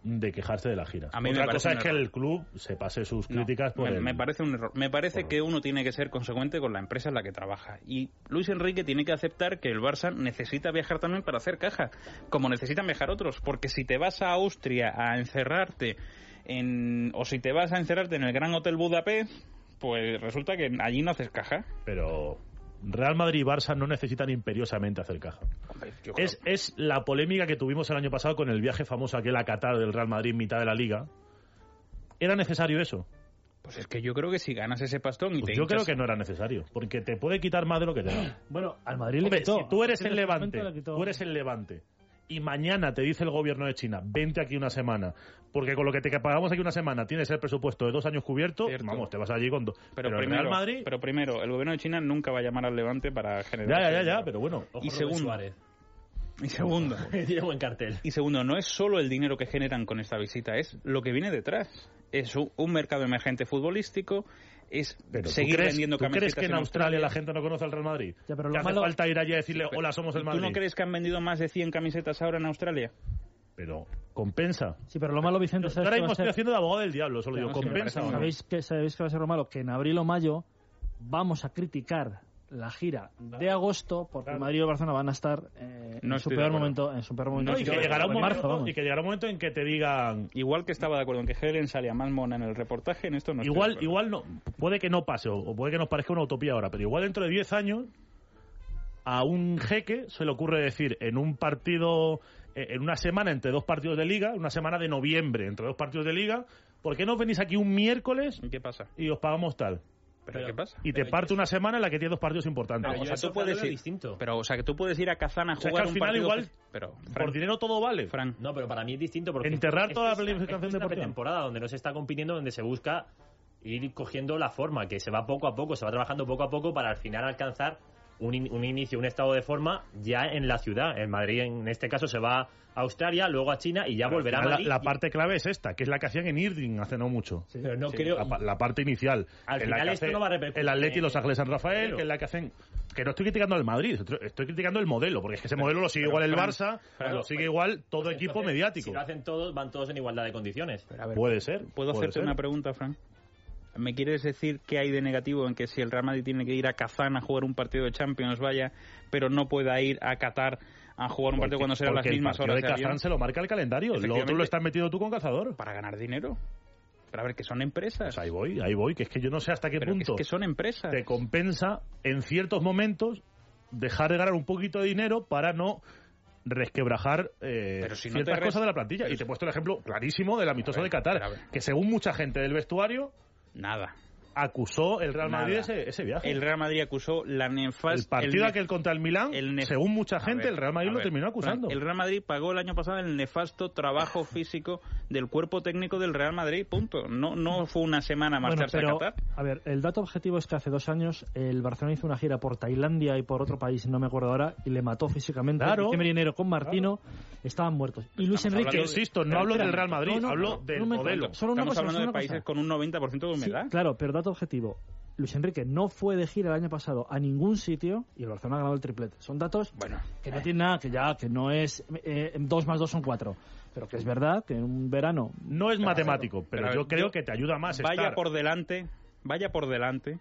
de quejarse de la gira. A mí Otra cosa es que error. el club se pase sus No, críticas por me, el- me parece un error. Me parece por- que uno tiene que ser consecuente con la empresa en la que trabaja. Y Luis Enrique tiene que aceptar que el Barça necesita viajar también para hacer caja, como necesitan viajar otros. Porque si te vas a Austria a encerrarte en, o si te vas a encerrarte en el Gran Hotel Budapest, pues resulta que allí no haces caja. Pero Real Madrid y Barça no necesitan imperiosamente hacer caja. Hombre, Es, es la polémica que tuvimos el año pasado con el viaje famoso aquel a Qatar del Real Madrid en mitad de la liga. ¿Era necesario eso? Pues es que yo creo que si ganas ese pastón y Pues te yo creo que no era necesario, porque te puede quitar más de lo que te da. Bueno, al Madrid le Hombre, quitó. si tú eres el Levante, tú eres el Levante, y mañana te dice el gobierno de China, vente aquí una semana, porque con lo que te pagamos aquí una semana tienes el presupuesto de dos años cubierto, Cierto. vamos, te vas allí con dos. Pero, primero, Madrid, pero primero, el gobierno de China nunca va a llamar al Levante para generar... ya, ya, ya, ya, pero bueno. Ojo, Y segundo, Suárez. Y segundo, Tiene buen cartel. Y segundo, no es solo el dinero que generan con esta visita, es lo que viene detrás. Es un, mercado emergente futbolístico, es Pero ¿tú seguir crees, vendiendo ¿tú camisetas crees que en Australia la gente no conoce al Real Madrid? Ya, pero lo ¿Que hace malo- falta ir allí a decirle, hola, somos el ¿Tú Madrid? no crees que han vendido más de 100 camisetas ahora en Australia? Pero compensa. Sí, pero lo malo, Vicente, ¿sabes ahora mismo estoy haciendo de abogado del diablo, solo Ya, digo, no, compensa. no? ¿Sabéis que, ¿Sabéis que va a ser lo malo? Que en abril o mayo vamos a criticar la gira de agosto porque Madrid y Barcelona van a estar eh, No en, su peor momento, en su peor momento. No, y que llegará un En momento, marzo, y que llegará un momento en que te digan Igual que estaba de acuerdo en que Helen salía más mona en el reportaje, en esto no estoy de igual igual no puede que no pase o, puede que nos parezca una utopía ahora pero igual dentro de 10 años a un jeque se le ocurre decir en un partido eh, en una semana entre dos partidos de liga una semana de noviembre entre dos partidos de liga ¿por qué no venís aquí un miércoles ¿Y ¿Qué pasa? y os pagamos tal? ¿Pero, qué pasa? y te parte una semana en la que tienes dos partidos importantes Pero o sea, tú puedes ir- distinto. Pero, o sea, que tú puedes ir a Kazán a O sea, es jugar que al un final partido... igual, Pero, por dinero todo vale Fran, No, pero para mí es distinto porque Enterrar toda la es una- planificación es deportiva. pretemporada donde no se está compitiendo, donde se busca ir cogiendo la forma, que se va poco a poco, se va trabajando poco a poco para al final alcanzar un, in- un inicio, un estado de forma ya en la ciudad. En Madrid, en este caso, se va a Australia, luego a China y ya Pero volverá a Madrid. la, la y- parte clave es esta que es la que hacían en Irving hace no mucho pero no creo... la, la parte inicial. Al final esto hace no va a repercutir El Atleti y Los Ángeles San Rafael, Pero- que es la que hacen. Que no estoy criticando al Madrid, estoy criticando el modelo, porque es que ese modelo lo sigue pero, igual el Barça, lo sigue igual todo pues equipo entonces, mediático. Si lo hacen todos, van todos en igualdad de condiciones. pero a ver, Puede ser. ¿Puedo puede hacerte ser. una pregunta, Fran? ¿Me quieres decir qué hay de negativo en que si el Real Madrid tiene que ir a Kazán a jugar un partido de Champions, vaya, pero no pueda ir a Qatar a jugar un partido cuando serán las mismas el horas de de Kazán se lo marca el calendario, lo otro lo estás metido tú con calzador. para ganar dinero? Pero a ver, que son empresas. Pues ahí voy, ahí voy, que es que yo no sé hasta qué pero que punto es que son empresas. te compensa en ciertos momentos dejar de ganar un poquito de dinero para no resquebrajar eh, Pero si no ciertas res- cosas de la plantilla. Y te he puesto el ejemplo clarísimo del amistoso ver, de Qatar, que según mucha gente del vestuario Nada. Acusó el Real Madrid ese, ese viaje. El Real Madrid acusó la nefasta... El partido el aquel contra el Milán, el nef- según mucha gente, ver, el Real Madrid lo terminó acusando. El Real Madrid pagó el año pasado el nefasto trabajo físico del cuerpo técnico del Real Madrid, punto. No, no fue una semana Bueno, marcharse pero, a Qatar. a ver, el dato objetivo es que hace dos años el Barcelona hizo una gira por Tailandia y por otro país, no me acuerdo ahora, y le mató físicamente. Claro. Y enero con Martino estaban muertos. Y Luis Estamos Enrique... Que insisto, no hablo del. Real Madrid, No, no, hablo no, del modelo. Solo Estamos cosa, hablando de países cosa. con un 90% de Sí, humedad. claro, pero dato objetivo. Luis Enrique no fue de gira el año pasado a ningún sitio y el Barcelona ha ganado el triplete. Son datos Bueno, que no tienen nada, que ya, que no es eh, dos más dos son cuatro. Pero que es verdad que en un verano No es matemático, pero, yo creo yo- que te ayuda más vaya estar... por delante, vaya por delante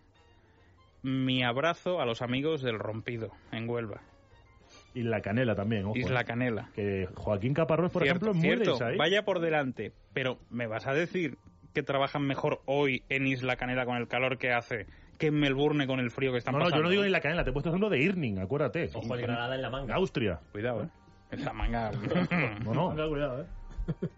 mi abrazo a los amigos del rompido en Huelva, Y la canela también, ojo. Isla eh. Canela. Que Joaquín Caparrós, por Cierto, ejemplo, es muy vaya por delante, pero me vas a decir que trabajan mejor hoy en Isla Canela con el calor que hace que en Melbourne con el frío que están No, no, yo pasando. no digo ni la canela, te he puesto ejemplo de Irning, acuérdate. Ojo el Granada en la manga. Austria. Cuidado, eh. Esa manga. No, no. Tenga cuidado, ¿eh?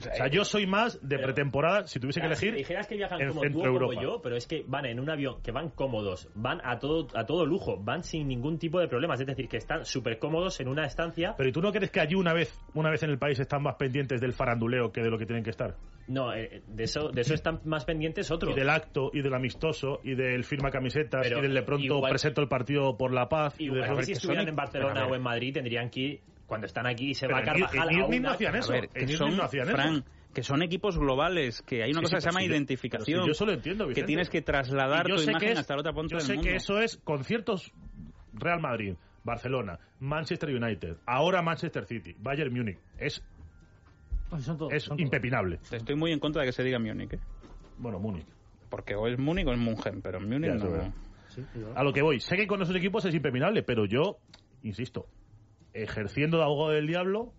O sea, yo soy más de Pero- pretemporada, si tuviese que Claro, si elegir, dijeras que viajan en como tú o como yo, pero es que van en un avión, que van cómodos, van a todo, a todo lujo, van sin ningún tipo de problemas, es decir, que están súper cómodos en una estancia. Pero ¿y tú no crees que allí una vez, una vez en el país están más pendientes del faranduleo que de lo que tienen que estar? No, eh, de eso, de eso están más pendientes otros. Y del acto, y del amistoso, y del firma camisetas, Pero y del de pronto igual- presento el partido por la paz. y Igual de- ver, si estuvieran en Barcelona o en Madrid tendrían que ir, cuando están aquí se Pero va Carvajal a Irving una- no hacían eso. A ver, En que son, no hacían eso. Que son equipos globales, que hay una Sí, cosa sí, que se llama yo- identificación. yo eso lo entiendo, que Vicente. tienes que trasladar tu sé imagen que es- hasta la otra punta Yo del sé mundo. que eso es conciertos Real Madrid, Barcelona, Manchester United, ahora Manchester City, Bayern Múnich. Es, Pues son todos- es son todos. impepinable. Estoy muy en contra de que se diga Múnich, ¿eh? Bueno, Múnich. porque o es Múnich o es München, pero en Múnich Ya, no. Sí. A lo que voy, sé que con esos equipos es impepinable, pero yo, insisto, ejerciendo de abogado del diablo,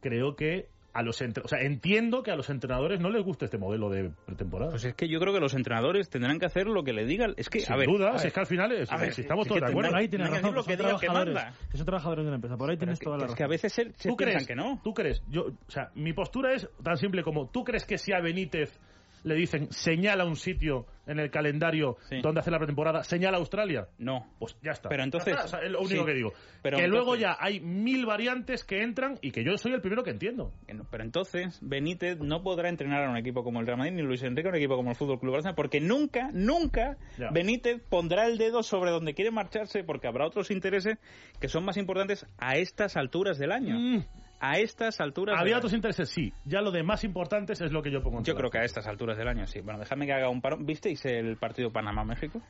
creo que a los entre- o sea, entiendo que a los entrenadores no les gusta este modelo de pretemporada. Pues es que yo creo que los entrenadores tendrán que hacer lo que le digan. Es que, Sin a ver, duda, a si ver, es que al final es- a ver, si estamos es todos de acuerdo. Por ahí tienes razón, que son que trabajadores, que son trabajadores de una empresa. Por ahí tienes es que- toda la es razón. que a veces se, se ¿Tú piensan crees que no. ¿Tú crees? Yo, o sea, mi postura es tan simple como ¿tú crees que si a Benítez le dicen señala un sitio en el calendario Sí. donde hace la pretemporada, señala Australia? No. Pues ya está. Pero entonces- Ya está, o sea, es lo único sí. que digo. Pero que luego ya hay mil variantes que entran y que yo soy el primero que entiendo. Pero entonces Benítez no podrá entrenar a un equipo como el Real Madrid ni Luis Enrique a un equipo como el Fútbol Club Barcelona porque nunca, nunca Ya. Benítez pondrá el dedo sobre donde quiere marcharse porque habrá otros intereses que son más importantes a estas alturas del año. Mm. A estas alturas. Había otros intereses, sí. Ya lo de más importantes es lo que yo pongo en Yo creo que a estas alturas del año sí. Bueno, dejadme que haga un paro. ¿Visteis el partido Panamá-México?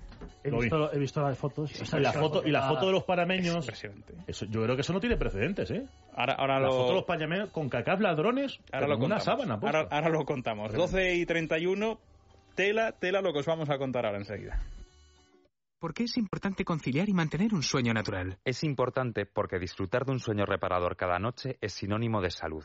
He Lo vi. visto, he visto las fotos. O sea, Y la foto, y la foto de los Es panameños, impresionante. eso, yo creo que eso no tiene precedentes, ¿eh? Ahora, ahora La lo... foto de los panameños con cacas ladrones, Ahora lo en una contamos. sábana. puesta. ahora, ahora lo contamos. 12 y 31. Tela, tela lo que os vamos a contar ahora enseguida. ¿Por qué es importante conciliar y mantener un sueño natural? Es importante porque disfrutar de un sueño reparador cada noche es sinónimo de salud.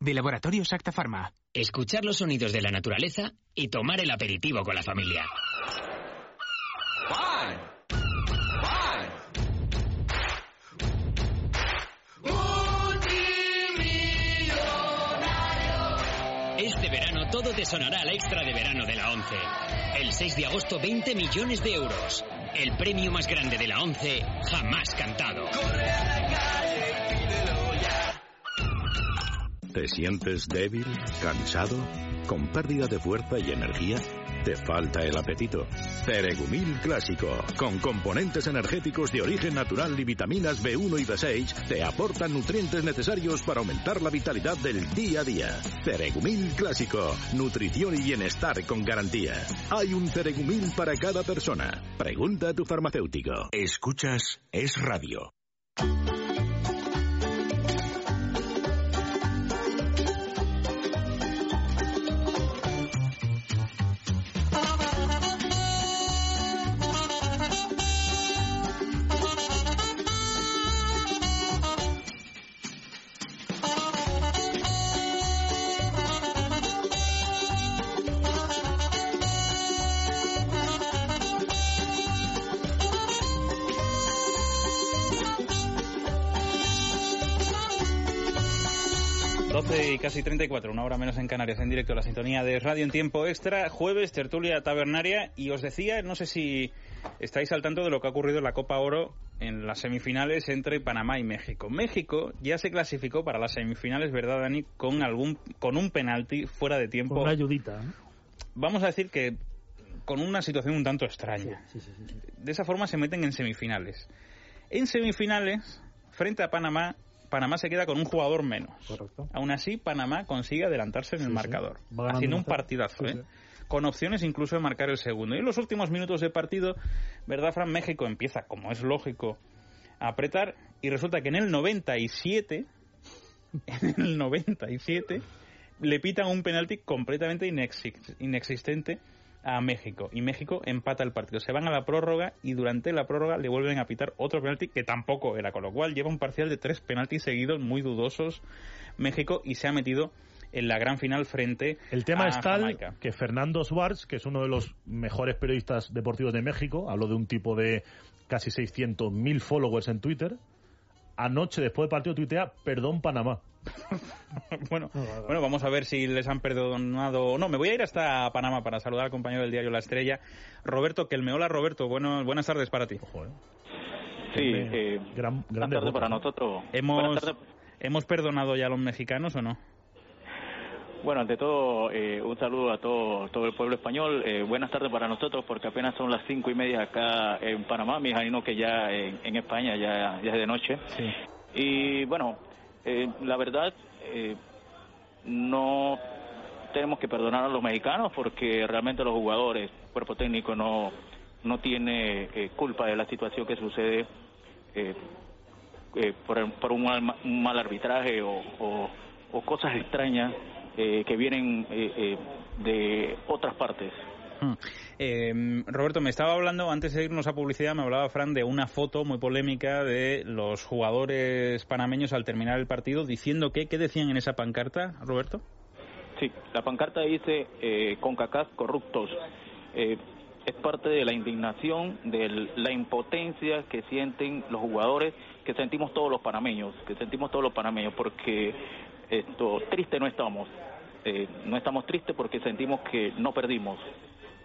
De Laboratorios Acta Pharma. Escuchar los sonidos de la naturaleza y tomar el aperitivo con la familia. Este verano todo te sonará al extra de verano de la 11. El 6 de agosto 20 millones de euros. El premio más grande de la 11 jamás cantado. ¿Te sientes débil, cansado, con pérdida de fuerza y energía? ¿Te falta el apetito? Ceregumil Clásico, con componentes energéticos de origen natural y vitaminas B1 y B6, te aportan nutrientes necesarios para aumentar la vitalidad del día a día. Ceregumil Clásico, nutrición y bienestar con garantía. Hay un Ceregumil para cada persona. Pregunta a tu farmacéutico. Escuchas Es Radio. Y casi 34, una hora menos en Canarias, en directo a la sintonía de Radio en Tiempo Extra, jueves, tertulia tabernaria, y os decía, no sé si estáis al tanto de lo que ha ocurrido en la Copa Oro en las semifinales entre Panamá y México. México ya se clasificó para las semifinales, ¿verdad, Dani? Con, algún, con un penalti fuera de tiempo. Con una ayudita. ¿eh? Vamos a decir que con una situación un tanto extraña. Sí, sí, sí, sí. De esa forma se meten en semifinales. En semifinales, frente a Panamá, Panamá se queda con un jugador menos. Correcto. Aún así, Panamá consigue adelantarse en el Sí, marcador, haciendo un 1-0. partidazo, ¿eh? con opciones incluso de marcar el segundo. Y en los últimos minutos de partido, ¿verdad, Fran? México empieza, como es lógico, a apretar y resulta que en el 97, en el 97, le pitan un penalti completamente inexi- inexistente a México y México empata el partido. Se van a la prórroga y durante la prórroga le vuelven a pitar otro penalti que tampoco era, con lo cual lleva un parcial de tres penaltis seguidos muy dudosos México y se ha metido en la gran final frente El tema a es tal Jamaica. que Fernando Schwartz, que es uno de los mejores periodistas deportivos de México, habló de un tipo de casi 600.000 followers en Twitter, anoche después del partido tuitea, perdón Panamá. bueno, bueno, vamos a ver si les han perdonado o no. Me voy a ir hasta Panamá para saludar al compañero del diario La Estrella, Roberto Kelmeola. Roberto, bueno, buenas tardes para ti. Sí, eh, gran, buenas tardes para nosotros. ¿Hemos. ¿Hemos perdonado ya a los mexicanos o no? Bueno, ante todo, eh, un saludo a todo, todo el pueblo español. Eh, buenas tardes para nosotros, porque apenas son las cinco y media acá en Panamá. Me imagino que ya en, en España ya, ya es de noche. Y bueno, eh, la verdad, eh, no tenemos que perdonar a los mexicanos porque realmente los jugadores, cuerpo técnico no, no tiene eh, culpa de la situación que sucede eh, eh, por, por un, mal, un mal arbitraje o, o- o cosas extrañas que vienen de otras partes. Eh, Roberto, me estaba hablando, antes de irnos a publicidad, me hablaba Fran de una foto muy polémica de los jugadores panameños al terminar el partido diciendo que, ¿qué decían en esa pancarta, Roberto? Sí, la pancarta dice eh, CONCACAF corruptos. Eh, es parte de la indignación, de la impotencia que sienten los jugadores, que sentimos todos los panameños, que sentimos todos los panameños, porque esto triste no estamos. Eh, no estamos tristes porque sentimos que no perdimos.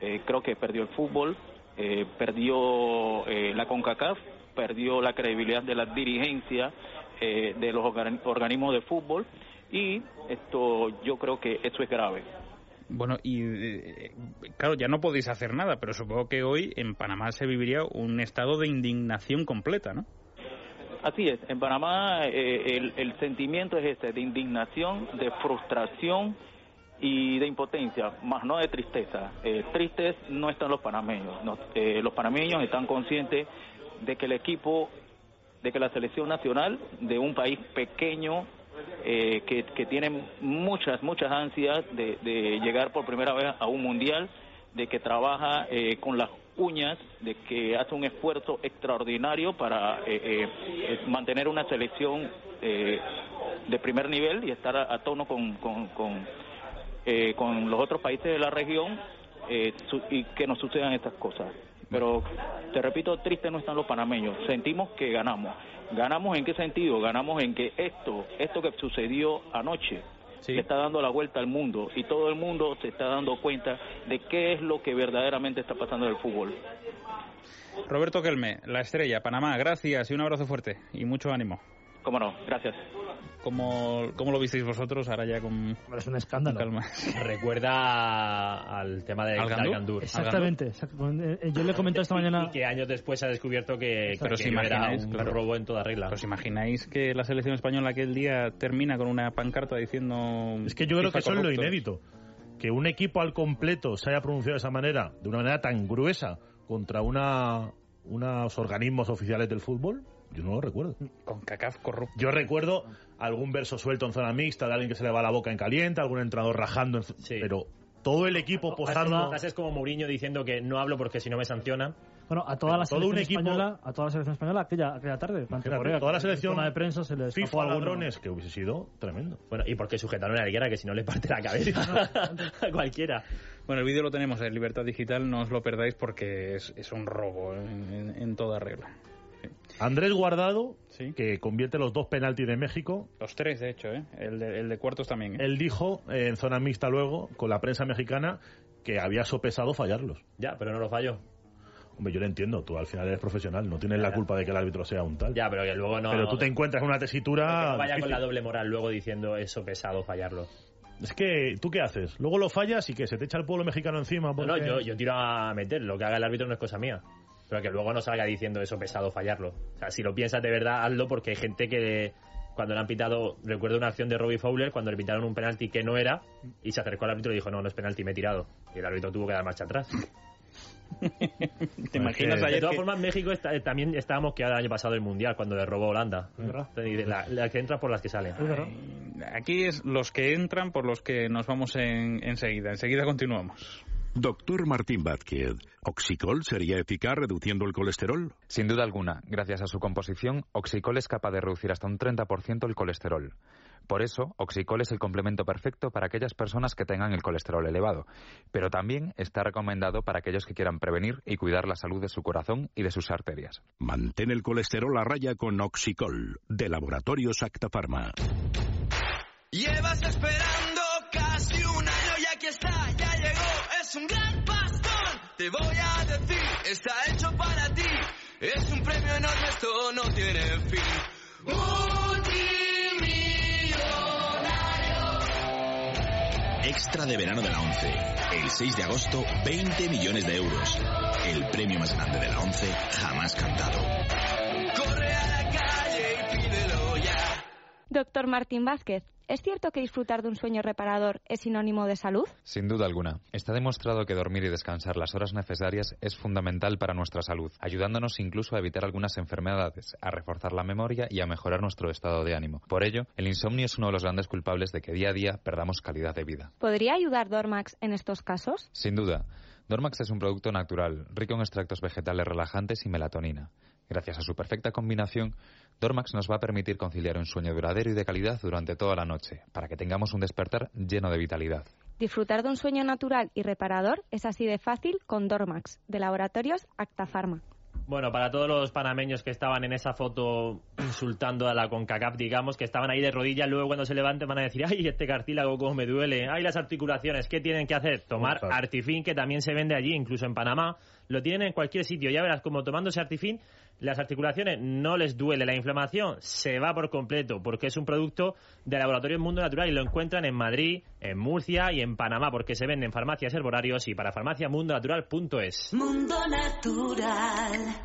Eh, creo que perdió el fútbol, eh, perdió eh, la CONCACAF, perdió la credibilidad de la dirigencia eh, de los organ- organismos de fútbol y esto yo creo que eso es grave. Bueno, y claro, ya no podéis hacer nada, pero supongo que hoy en Panamá se viviría un estado de indignación completa, ¿no? Así es, en Panamá eh, el, el sentimiento es este, de indignación, de frustración y de impotencia, más no de tristeza. Eh, tristes no están los panameños, no, eh, los panameños están conscientes de que el equipo, de que la selección nacional de un país pequeño eh, que, que tiene muchas, muchas ansias de, de llegar por primera vez a un mundial, de que trabaja eh, con las uñas, de que hace un esfuerzo extraordinario para eh, eh, mantener una selección de primer nivel y estar a, a tono con, con, con, eh, con los otros países de la región eh, su- y que nos sucedan estas cosas. Pero te repito, triste no están los panameños. Sentimos que ganamos. ¿Ganamos en qué sentido? Ganamos en que esto, esto que sucedió anoche, le está dando la vuelta al mundo y todo el mundo se está dando cuenta de qué es lo que verdaderamente está pasando en el fútbol. Roberto Kelme, La Estrella, Panamá, gracias y un abrazo fuerte y mucho ánimo. Cómo no, gracias. ¿Cómo, cómo lo visteis vosotros ahora ya con... Es un escándalo. calma? Recuerda al tema de ¿Al Gandú? Galgandur. Exactamente. exact- eh, Yo le comenté esta mañana. Y que años después se ha descubierto que, Pero que si era imagináis, un claro. robo en toda regla. ¿Os imagináis que la selección española aquel día termina con una pancarta diciendo... Es que yo creo que eso es lo inédito. Que un equipo al completo se haya pronunciado de esa manera, de una manera tan gruesa, contra una unos organismos oficiales del fútbol, yo no lo recuerdo. Con CACAF corrupto. Yo recuerdo algún verso suelto en zona mixta de alguien que se le va la boca en caliente, algún entrenador rajando, en- pero todo el equipo posando... Es como Mourinho diciendo que no hablo porque si no me sancionan. Bueno, a toda la todo selección un equipo- española, a toda la selección española aquella, aquella tarde, Corea, toda la selección de prensa se les FIFA ladrones, que hubiese sido tremendo. Bueno, y porque sujetaron a la higuera, que si no le parte la cabeza a cualquiera. Bueno, el vídeo lo tenemos en Libertad Digital, no os lo perdáis porque es, es un robo en, en- en toda regla. Andrés Guardado, que convierte los dos penaltis de México, Los tres, de hecho, ¿eh? El de, el de cuartos también. ¿eh? él dijo eh, en zona mixta luego, con la prensa mexicana, que había sopesado fallarlos. Ya, pero no lo falló. Hombre, yo lo entiendo, tú al final eres profesional, no tienes la culpa de que el árbitro sea un tal. Ya, pero que luego no. Pero tú te encuentras en una que tesitura... no vaya con la doble moral luego diciendo eso pesado fallarlo. Es que, ¿tú qué haces? Luego lo fallas y que se te echa el pueblo mexicano encima. No, Porque... no, yo, yo tiro a meter. Lo que haga el árbitro no es cosa mía. Pero que luego no salga diciendo eso pesado fallarlo. O sea, si lo piensas de verdad, hazlo porque hay gente que cuando le han pitado, recuerdo una acción de Robbie Fowler cuando le pitaron un penalti que no era y se acercó al árbitro y dijo, no, no es penalti, me he tirado. Y el árbitro tuvo que dar marcha atrás. ¿Te imaginas de ayer todas que- formas, México está- eh, también estábamos que el año pasado el Mundial, cuando le robó a Holanda. De la, que entra por las que salen. Aquí es los que entran por los que nos vamos en, enseguida. Enseguida continuamos. Doctor Martín Vázquez, ¿Oxicol sería eficaz reduciendo el colesterol? Sin duda alguna, gracias a su composición, Oxicol es capaz de reducir hasta un 30% el colesterol. Por eso, Oxicol es el complemento perfecto para aquellas personas que tengan el colesterol elevado, pero también está recomendado para aquellos que quieran prevenir y cuidar la salud de su corazón y de sus arterias. Mantén el colesterol a raya con Oxicol, de Laboratorios Acta Pharma. Llevas esperando casi un Te voy a decir, está hecho para ti. Es un premio enorme, esto no tiene fin. Multimillonario. Extra de verano de la 11. El 6 de agosto, 20 millones de euros. El premio más grande de la 11 jamás cantado. Corre a la calle y pídelo ya. Doctor Martín Vázquez, ¿es cierto que disfrutar de un sueño reparador es sinónimo de salud? Sin duda alguna, está demostrado que dormir y descansar las horas necesarias es fundamental para nuestra salud, ayudándonos incluso a evitar algunas enfermedades, a reforzar la memoria y a mejorar nuestro estado de ánimo. Por ello, el insomnio es uno de los grandes culpables de que día a día perdamos calidad de vida. ¿Podría ayudar Dormax en estos casos? Sin duda, Dormax es un producto natural, rico en extractos vegetales relajantes y melatonina. Gracias a su perfecta combinación, Dormax nos va a permitir conciliar un sueño duradero y de calidad durante toda la noche, para que tengamos un despertar lleno de vitalidad. Disfrutar de un sueño natural y reparador es así de fácil con Dormax, de Laboratorios Acta Pharma. Bueno, para todos los panameños que estaban en esa foto insultando a la CONCACAF, digamos, que estaban ahí de rodillas, luego cuando se levanten van a decir, ay, este cartílago cómo me duele, ay, las articulaciones, ¿qué tienen que hacer? Tomar. Artifin, que también se vende allí, incluso en Panamá, lo tienen en cualquier sitio, ya verás, como tomándose Artifin, las articulaciones no les duele, la inflamación se va por completo, porque es un producto de Laboratorio Mundo Natural y lo encuentran en Madrid, en Murcia y en Panamá, porque se vende en farmacias herborarios y para farmaciamundonatural.es. Mundo Natural.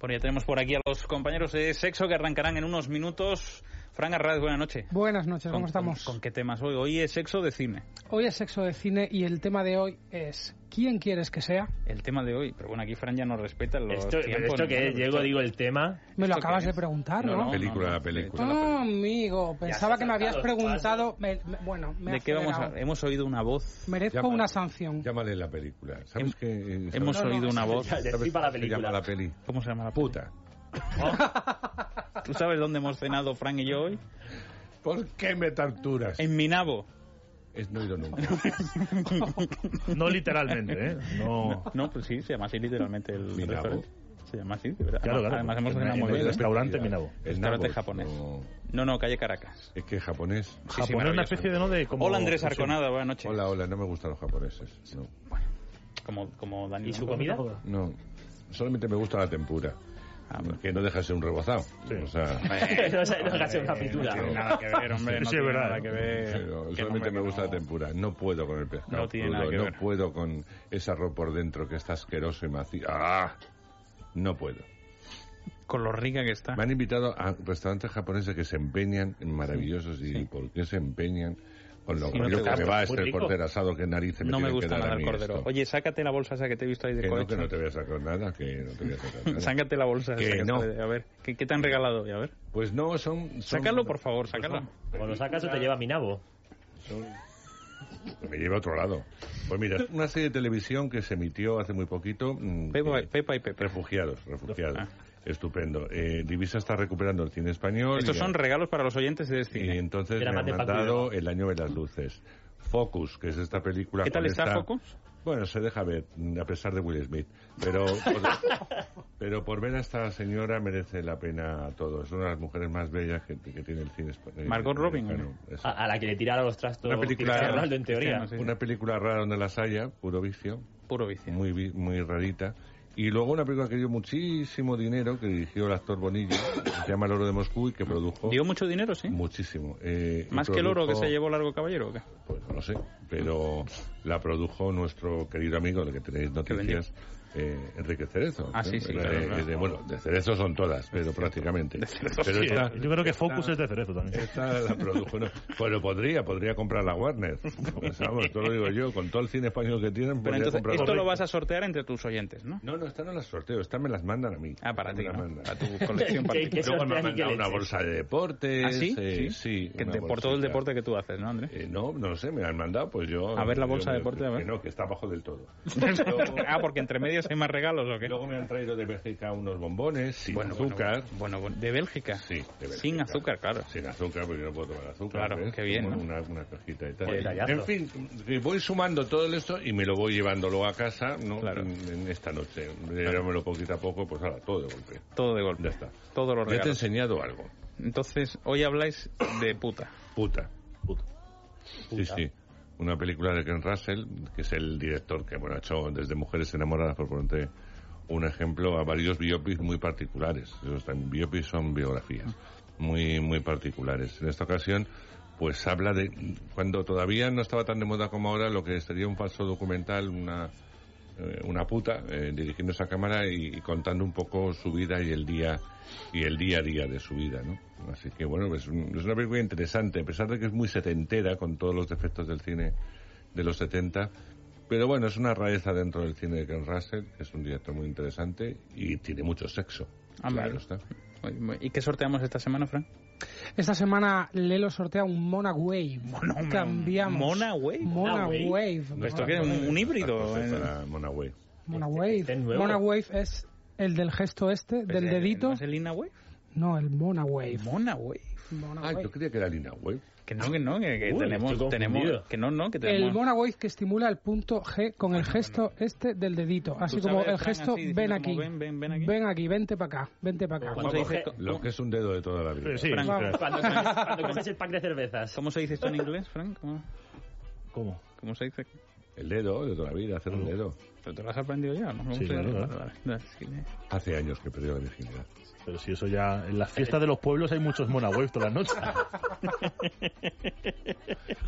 Bueno, ya tenemos por aquí a los compañeros de sexo que arrancarán en unos minutos. Fran Arraiz, buenas noches. Buenas noches, ¿cómo ¿Con- estamos? ¿Con, con qué temas hoy? Hoy es sexo de cine. Hoy es sexo de cine y el tema de hoy es ¿quién quieres que sea? El tema de hoy. Pero bueno, aquí Fran ya nos respeta los Esto, pero tiempos. esto que ¿no? es, llego, digo el tema. Me lo ¿Esto acabas de preguntar, No, ¿no? no, película, no, la película. Ah, amigo, pensaba que me ha habías preguntado. me- me- bueno, me ¿De qué vamos a. Hemos oído una voz. Merezco Llámale. una sanción. Llámale la película. ¿Sabes Hem- eh, hemos ¿sabes- oído una voz. Ya, ¿Sabes la cómo se película. llama la peli? ¿Cómo se llama la Puta. ¿Tú sabes dónde hemos cenado Fran y yo hoy? ¿Por qué me torturas? En Minabo. Es no he ido nunca. No literalmente, ¿eh? No. No, pues sí, se llama así literalmente el Minabo. restaurante. Se llama así, de verdad. Claro, además, claro. además hemos En- cenado en muy el bien. ¿eh? restaurante Minabo. El Restaurante nabo, japonés. no- No, no, calle Caracas. Es que japonés. Sí, sí, Japón es una especie de no de como Hola Andrés. Arconada, buenas noches. Hola, hola, no me gustan los japoneses. No. Como, como Dani. ¿Y su comida? No, solamente me gusta la tempura. Ah, bueno. Que no deja de ser un rebozado. O sea, no se no hagas una pintura. No tiene nada que ver, hombre. No Sí, tiene es verdad. nada que ver. solamente no, me gusta no. la tempura. No puedo con el pescado No tiene crudo, nada que no ver. puedo con ese arroz por dentro que está asqueroso y macio. ¡Ah! No puedo. Con lo rica que está. Me han invitado a restaurantes japoneses que se empeñan en maravillosos y ¿por qué se empeñan? Con lo Sí, no que me gusta. va este cordero asado que narices me No me gusta que dar nada a el cordero. esto. Oye, sácate la bolsa esa que te he visto ahí de que no, cohecho. que no te voy a sacar nada, que no te voy a sacar nada. Sácate la bolsa Que esa que no. A ver, ¿qué, qué te han regalado hoy? A ver. Pues no, son... son Sácalo, por favor, pues sácalo. son- O lo sacas o te lleva a mi nabo. son- Me lleva a otro lado. Pues mira, una serie de televisión que se emitió hace muy poquito. mm, Pepa, que- Pepa y Pepe. Refugiados, refugiados. Ah. Estupendo. Eh, Divisa está recuperando el cine español. Estos y- son regalos para los oyentes de Y Destiny. entonces me han mandado. El año de las luces. Focus, que es esta película. ¿Qué tal está esta- Focus? Bueno, se deja ver, mm, a pesar de Will Smith. Pero por, pero por ver a esta señora merece la pena todo. Es una de las mujeres más bellas que, que tiene el cine español. Margot Robin, Bueno. A, a la que le tirara los trastos Una película- Ronaldo, en teoría. Una película rara donde las haya, puro vicio, Puro vicio. muy, vi- muy rarita. Y luego una película que dio muchísimo dinero, que dirigió el actor Bonillo, que se llama El Oro de Moscú y que produjo ¿Dio mucho dinero, sí? muchísimo. Eh, ¿Más que el oro que se llevó Largo Caballero o qué? Pues no lo sé, pero la produjo nuestro querido amigo, del que tenéis noticias, eh, Enrique Cerezo. Ah, sí, sí, Eh, claro, eh, claro. de- bueno, de Cerezo son todas, pero prácticamente. Cerezo pero sí, ¿eh? Yo creo que Focus es de Cerezo también. Esta la produjo. No, bueno, podría, podría comprar la Warner. Pues, vamos, esto lo digo yo, con todo el cine español que tienen, Pero entonces, comprar esto lo vas a sortear entre tus oyentes, ¿no? No, no, esta no las sorteo, esta me las mandan a mí. Ah, para ti, ¿no? mandan. A tu colección particular. Luego me mandan una bolsa de deportes. ¿Ah, sí? eh, Sí. sí, Que te- por todo el deporte que tú haces, ¿no, Andrés? Eh, no, no lo sé, me han mandado, pues yo... A ver la bolsa de deporte, a ver. Que no, que está abajo del todo. ah, porque entre hay más regalos, ¿o qué? Luego me han traído de Bélgica unos bombones sin Bueno, azúcar. Bueno, bueno, ¿de Bélgica? Sí, de Bélgica. Sin azúcar, claro. Sin azúcar, porque no puedo tomar azúcar. Claro, ¿ves? qué bien, ¿no? Una, una cajita y tal. En fin, voy sumando todo esto y me lo voy llevando luego a casa, ¿no? En, en esta noche. Llevármelo poquito a poco, pues ahora, todo de golpe. Todo de golpe. Ya está. Todos los Ya te he regalos. enseñado algo. Entonces, hoy habláis de puta. Puta. Sí, sí. Una película de Ken Russell, que es el director que bueno, ha hecho desde Mujeres Enamoradas, por ponerte un ejemplo, a varios biopics muy particulares. Esos también biopics son biografías muy, muy particulares. En esta ocasión, pues habla de cuando todavía no estaba tan de moda como ahora, lo que sería un falso documental, una, una puta, eh, dirigiéndose a cámara y, y contando un poco su vida y el día y el día a día de su vida, ¿no? Así que bueno, es, un- es una película interesante, a pesar de que es muy setentera con todos los defectos del cine de los 70, pero bueno, es una rareza dentro del cine de Ken Russell, que es un director muy interesante y tiene mucho sexo. Ah, claro vale. está. ¿Y qué sorteamos esta semana, Fran? Esta semana Lelo sortea un Mona Wave. Cambiamos. ¿Mona Wave? Mona Wave. Wave. ¿Pero esto qué es? ¿Un- un híbrido? Para Mona Wave. Mona Wave. Mona Wave es el del gesto este, del ¿Es el- dedito. ¿no es el Lina Wave? No, el Mona Wave. Mona Wave. Mona Ah, Wave. yo creía que era Lina Wave. Que no, que no, que, que Uy, tenemos, tenemos, que no, no, que tenemos. El Mona Wave que estimula el punto G con el gesto este del dedito. Así como el gesto, así, ven como aquí. ven, ven, ven aquí. Ven aquí, vente para acá, vente para acá. ¿Cómo se dice? Lo que es un dedo de toda la vida. Sí, Fran, Vamos. Cuando, cuando coges el pack de cervezas. ¿Cómo se dice esto en inglés, Frank? ¿Cómo, ¿Cómo? cómo se dice? El dedo de toda la vida, hacer un dedo. ¿Pero te lo has aprendido ya? ¿no? ¿Cómo Sí, se- claro, vale, claro. vale. Es que- Hace años que perdió la virginidad. Pero si eso ya... En las fiestas de los pueblos hay muchos Mona Wave todas las noches.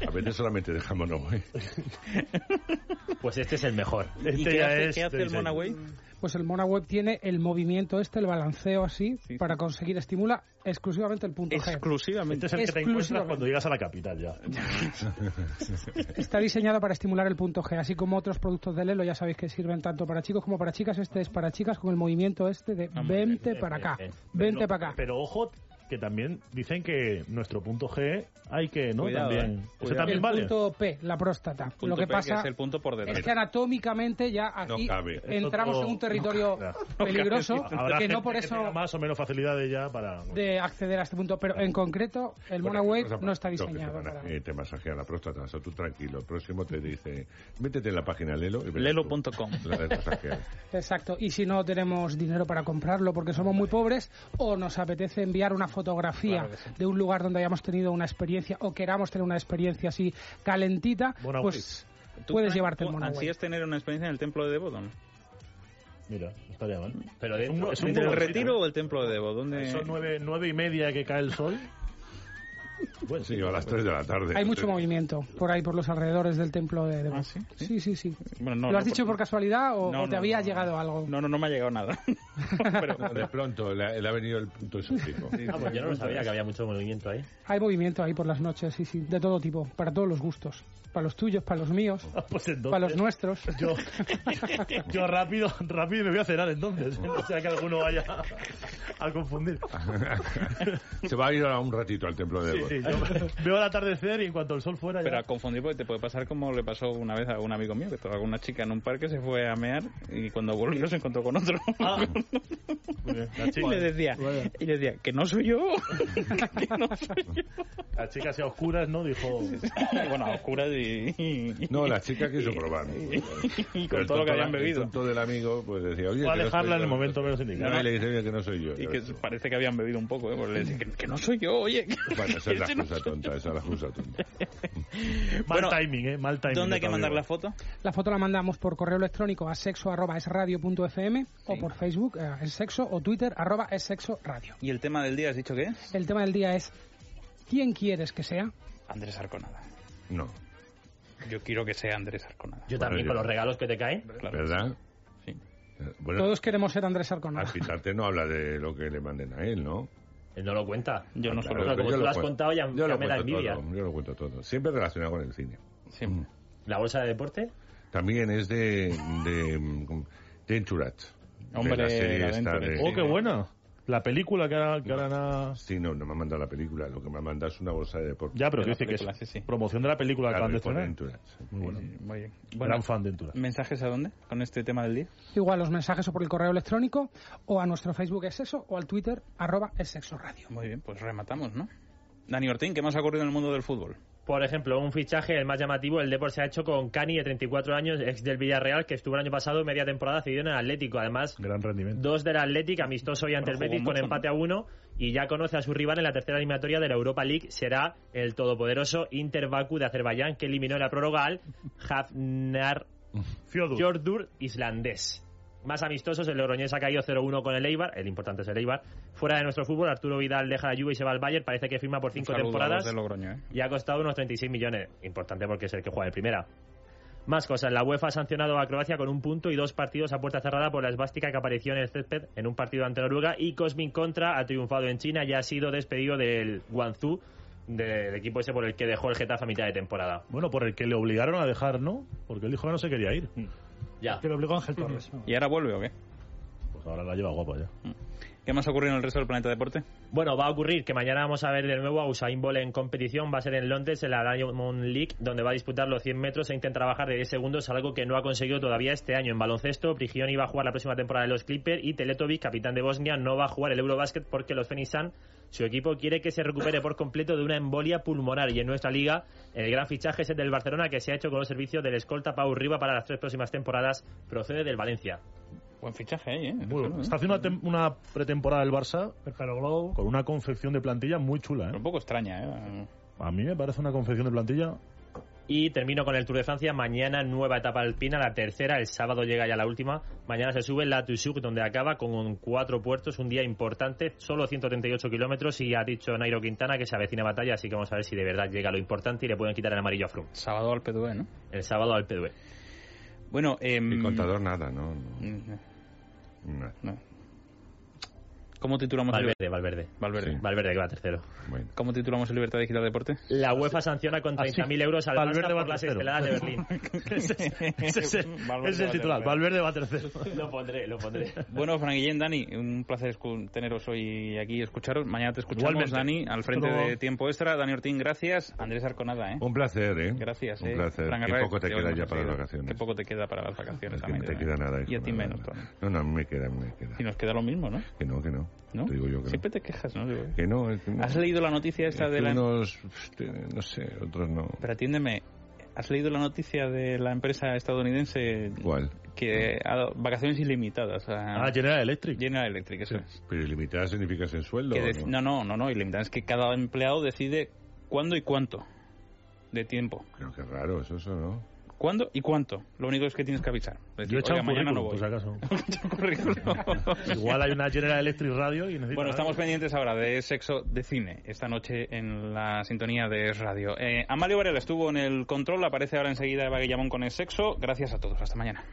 A veces solamente dejamos no Wave. Pues este es el mejor. ¿Y Este qué ya hace, es qué hace de el Mona diseño. Wave? Pues el Mona Wave tiene el movimiento este, el balanceo así, para conseguir estimula exclusivamente el punto G. Exclusivamente. Este es el que te encuentras cuando llegas a la capital ya. Está diseñado para estimular el punto G, así como otros productos de Lelo, ya sabéis que sirven tanto para chicos como para chicas. Este es para chicas con el movimiento este de vente para acá, vente Pero- para acá. Pero ojo, que también dicen que nuestro punto G hay que, ¿no? Cuidado, también. eh. También el vale. punto P, la próstata. Punto Lo que P, pasa es el punto por detrás. es que anatómicamente ya aquí No entramos en un territorio peligroso Habrá que no por eso más o menos facilidades ya para... de acceder a este punto, pero en concreto el Mona Bueno, no está no, diseñado para... eh, te masajea la próstata, o sea, tú tranquilo. El próximo te dice, métete en la página Lelo y Lelo.com. Exacto, y si no tenemos dinero para comprarlo porque somos muy pobres o nos apetece enviar una fotografía Claro que sí. de un lugar donde hayamos tenido una experiencia o queramos tener una experiencia así calentita, pues ¿Tú, puedes llevarte el Mona Wave. ansías tener una experiencia en el templo de Devo? ¿no? Mira, estaría mal. Pero Es un- dentro, es un ¿Entre el retiro o el templo de Devo? ¿Dónde? Son nueve, nueve y media que cae el sol. Bueno, Sí, a las 3 de la tarde. Hay mucho movimiento por ahí, por los alrededores del templo de Devo. ¿Ah, sí? Sí, sí, sí. Bueno, no, ¿Lo has no, dicho por casualidad o, No, o te no, había no. llegado algo? No, no, no me ha llegado nada. Pero, De pronto, le, le ha venido el punto exótico. Ah, pues yo no lo sabía que había mucho movimiento ahí. Hay movimiento ahí por las noches, sí, sí, de todo tipo, para todos los gustos. Para los tuyos, para los míos, Pues entonces, para los nuestros. Yo, yo rápido, rápido me voy a cenar entonces. No sea que alguno vaya a confundir. Se va a ir a un ratito al templo de Sí. Sí, yo veo el atardecer y en cuanto el sol fuera ya... pero a confundir porque te puede pasar como le pasó una vez a un amigo mío, que estaba con una chica en un parque, se fue a mear y cuando volvió se encontró con otro. Ah. Bien. La y chica, le decía, y le decía, que no soy yo. que no soy yo. la chica así a oscuras, ¿no? Dijo... bueno, a oscuras y, y- No, la chica quiso probar. y con el todo lo que habían El bebido. tonto del amigo, pues decía, oye... Voy a no dejarla estoy en el momento menos indicado. No, y le dice, oye, que no soy yo. Y que parece que habían bebido un poco, ¿eh? Porque le decía, que, que no soy yo, oye. Bueno, esa es la Ese no excusa tonta, esa es la excusa tonta. Mal Bueno, timing, ¿eh? Mal timing. ¿Dónde hay que mandar la foto? La foto la mandamos por correo electrónico a sexo arroba es radio punto fm o por Facebook eh, es sexo o Twitter arroba es sexo radio. ¿Y el tema del día has dicho que es? El tema del día es ¿quién quieres que sea? Andrés Arconada. No, Yo quiero que sea Andrés Arconada. Yo Bueno, también yo- con los regalos que te caen. Claro. ¿verdad? Sí. Bueno, Todos queremos ser Andrés Arconada. al pitarte no habla de lo que le manden a él, ¿no? Él no lo cuenta. Yo no Ah, solo claro, como yo tú lo has cuento- contado, ya- yo ya lo me da cuento envidia. todo, yo lo cuento todo. Siempre relacionado con el cine. Mm. ¿La bolsa de deporte? También es de, de mm, Churat. Hombre, de la serie la esta dentro, de... Oh, qué buena. La película que ahora, que ahora na- Sí, no, no me ha mandado la película. Lo que me ha mandado es una bolsa de deporte. Ya, pero De dice que es película, sí, sí. promoción de la película que Claro, acaban de estrenar. Muy bueno. Muy bien. Gran fan de Ventura. ¿Mensajes a dónde con este tema del día? Igual los mensajes o por el correo electrónico o a nuestro Facebook es sexo o al Twitter arroba es sexo radio. Muy bien, pues rematamos, ¿no? Dani Ortín, ¿qué más ha ocurrido en el mundo del fútbol? Por ejemplo, un fichaje, el más llamativo, el Depor se ha hecho con Cani, de 34 años, ex del Villarreal, que estuvo el año pasado media temporada cedido en el Atlético. Además, Gran rendimiento. dos del Atlético, amistoso y ante el Betis con empate a uno, y ya conoce a su rival en la tercera eliminatoria de la Europa League. Será el todopoderoso Inter Baku de Azerbaiyán, que eliminó en la prórroga al Hafnar Fiodur. Jordur islandés. Más amistosos, el Logroñés ha caído 0-1 con el Eibar, el importante es el Eibar. Fuera de nuestro fútbol, Arturo Vidal deja la Juve y se va al Bayern, parece que firma por cinco temporadas de Logroño, ¿eh? y ha costado unos 36 millones. Importante porque es el que juega en primera. Más cosas. La UEFA ha sancionado a Croacia con un punto y dos partidos a puerta cerrada por la esvástica que apareció en el césped en un partido ante Noruega. Y Cosmin Contra ha triunfado en China y ha sido despedido del Guangzhou, del equipo ese por el que dejó el Getafe a mitad de temporada. Bueno, por el que le obligaron a dejar, ¿no? Porque él dijo que no se quería ir. Ya. Que lo obligó Ángel Torres. ¿Y ahora vuelve o qué? Pues ahora la lleva guapa ya. ¿Qué más ha ocurrido en el resto del planeta deporte? Bueno, va a ocurrir que mañana vamos a ver de nuevo a Usain Bolt en competición. Va a ser en Londres, en la Diamond League, donde va a disputar los 100 metros e intentar bajar de 10 segundos, algo que no ha conseguido todavía este año. En baloncesto, Prigioni va a jugar la próxima temporada de los Clippers y Teletovic, capitán de Bosnia, no va a jugar el Eurobasket porque los Phoenix Suns, su equipo quiere que se recupere por completo de una embolia pulmonar. Y en nuestra liga, el gran fichaje es el del Barcelona, que se ha hecho con los servicios del escolta Pau Riva para las tres próximas temporadas. Procede del Valencia. Buen fichaje ahí, ¿eh? Bueno, está haciendo una, tem- una pretemporada del Barça con una confección de plantilla muy chula, ¿eh? Un poco extraña, ¿eh? A mí me parece una confección de plantilla. Y termino con el Tour de Francia. Mañana nueva etapa alpina, la tercera. El sábado llega ya la última. Mañana se sube la Tussuk, donde acaba con cuatro puertos. Un día importante, solo 138 kilómetros. Y ha dicho Nairo Quintana que se avecina batalla. Así que vamos a ver si de verdad llega lo importante y le pueden quitar el amarillo a Froome. Sábado al PDUE, ¿no? El sábado al PDUE. Bueno, eh, Y contador nada, ¿no? No. No. ¿Cómo titulamos el Valverde, Valverde. Valverde. Sí. Valverde que va tercero. Bueno. ¿Cómo titulamos el Libertad Digital Deporte? La UEFA sanciona con Así. 30.000 euros al Valverde va por las esteladas de Berlín. ese, ese es el- Valverde ese es el titular. Valverde va tercero. lo pondré, lo pondré. Bueno, Fran Guillén, Dani, un placer teneros hoy aquí y escucharos. Mañana te escuchamos, Igualmente. Dani, al frente de Tiempo Extra. Dani Ortín, gracias. Andrés Arconada, ¿eh? Un placer, ¿eh? Gracias, Un eh. placer. Fran Qué Arraiz, poco te que queda ya para las vacaciones. Qué poco te queda para las vacaciones. Es que no también, te queda nada. Y a ti menos. No, no, me queda, me queda. Y nos queda lo mismo, ¿no? Que no, que no. ¿No? Te digo yo que Siempre no. te quejas, ¿no? Digo, Que no, es que no. ¿Has leído la noticia esta Es de que la... unos, este, no sé, otros no. Pero atiéndeme, ¿has leído la noticia de la empresa estadounidense ¿Cuál? que ha dado vacaciones ilimitadas a Ah, General Electric. General Electric? Eso es. Pero ilimitada significa sin sueldo. Que ¿o dec- no? no, no, no, no, ilimitada. Es que cada empleado decide cuándo y cuánto de tiempo. Pero qué raro es eso, ¿no? ¿Cuándo y cuánto? Lo único es que tienes que avisar. Yo he echado un mañana no voy. acaso. Currículum. Igual hay una General Electric Radio y. Bueno, estamos pendientes ahora de sexo de cine esta noche en la sintonía de Radio. Eh, Amalio Varela estuvo en el control, aparece ahora enseguida Eva Guillamón con el sexo. Gracias a todos, hasta mañana.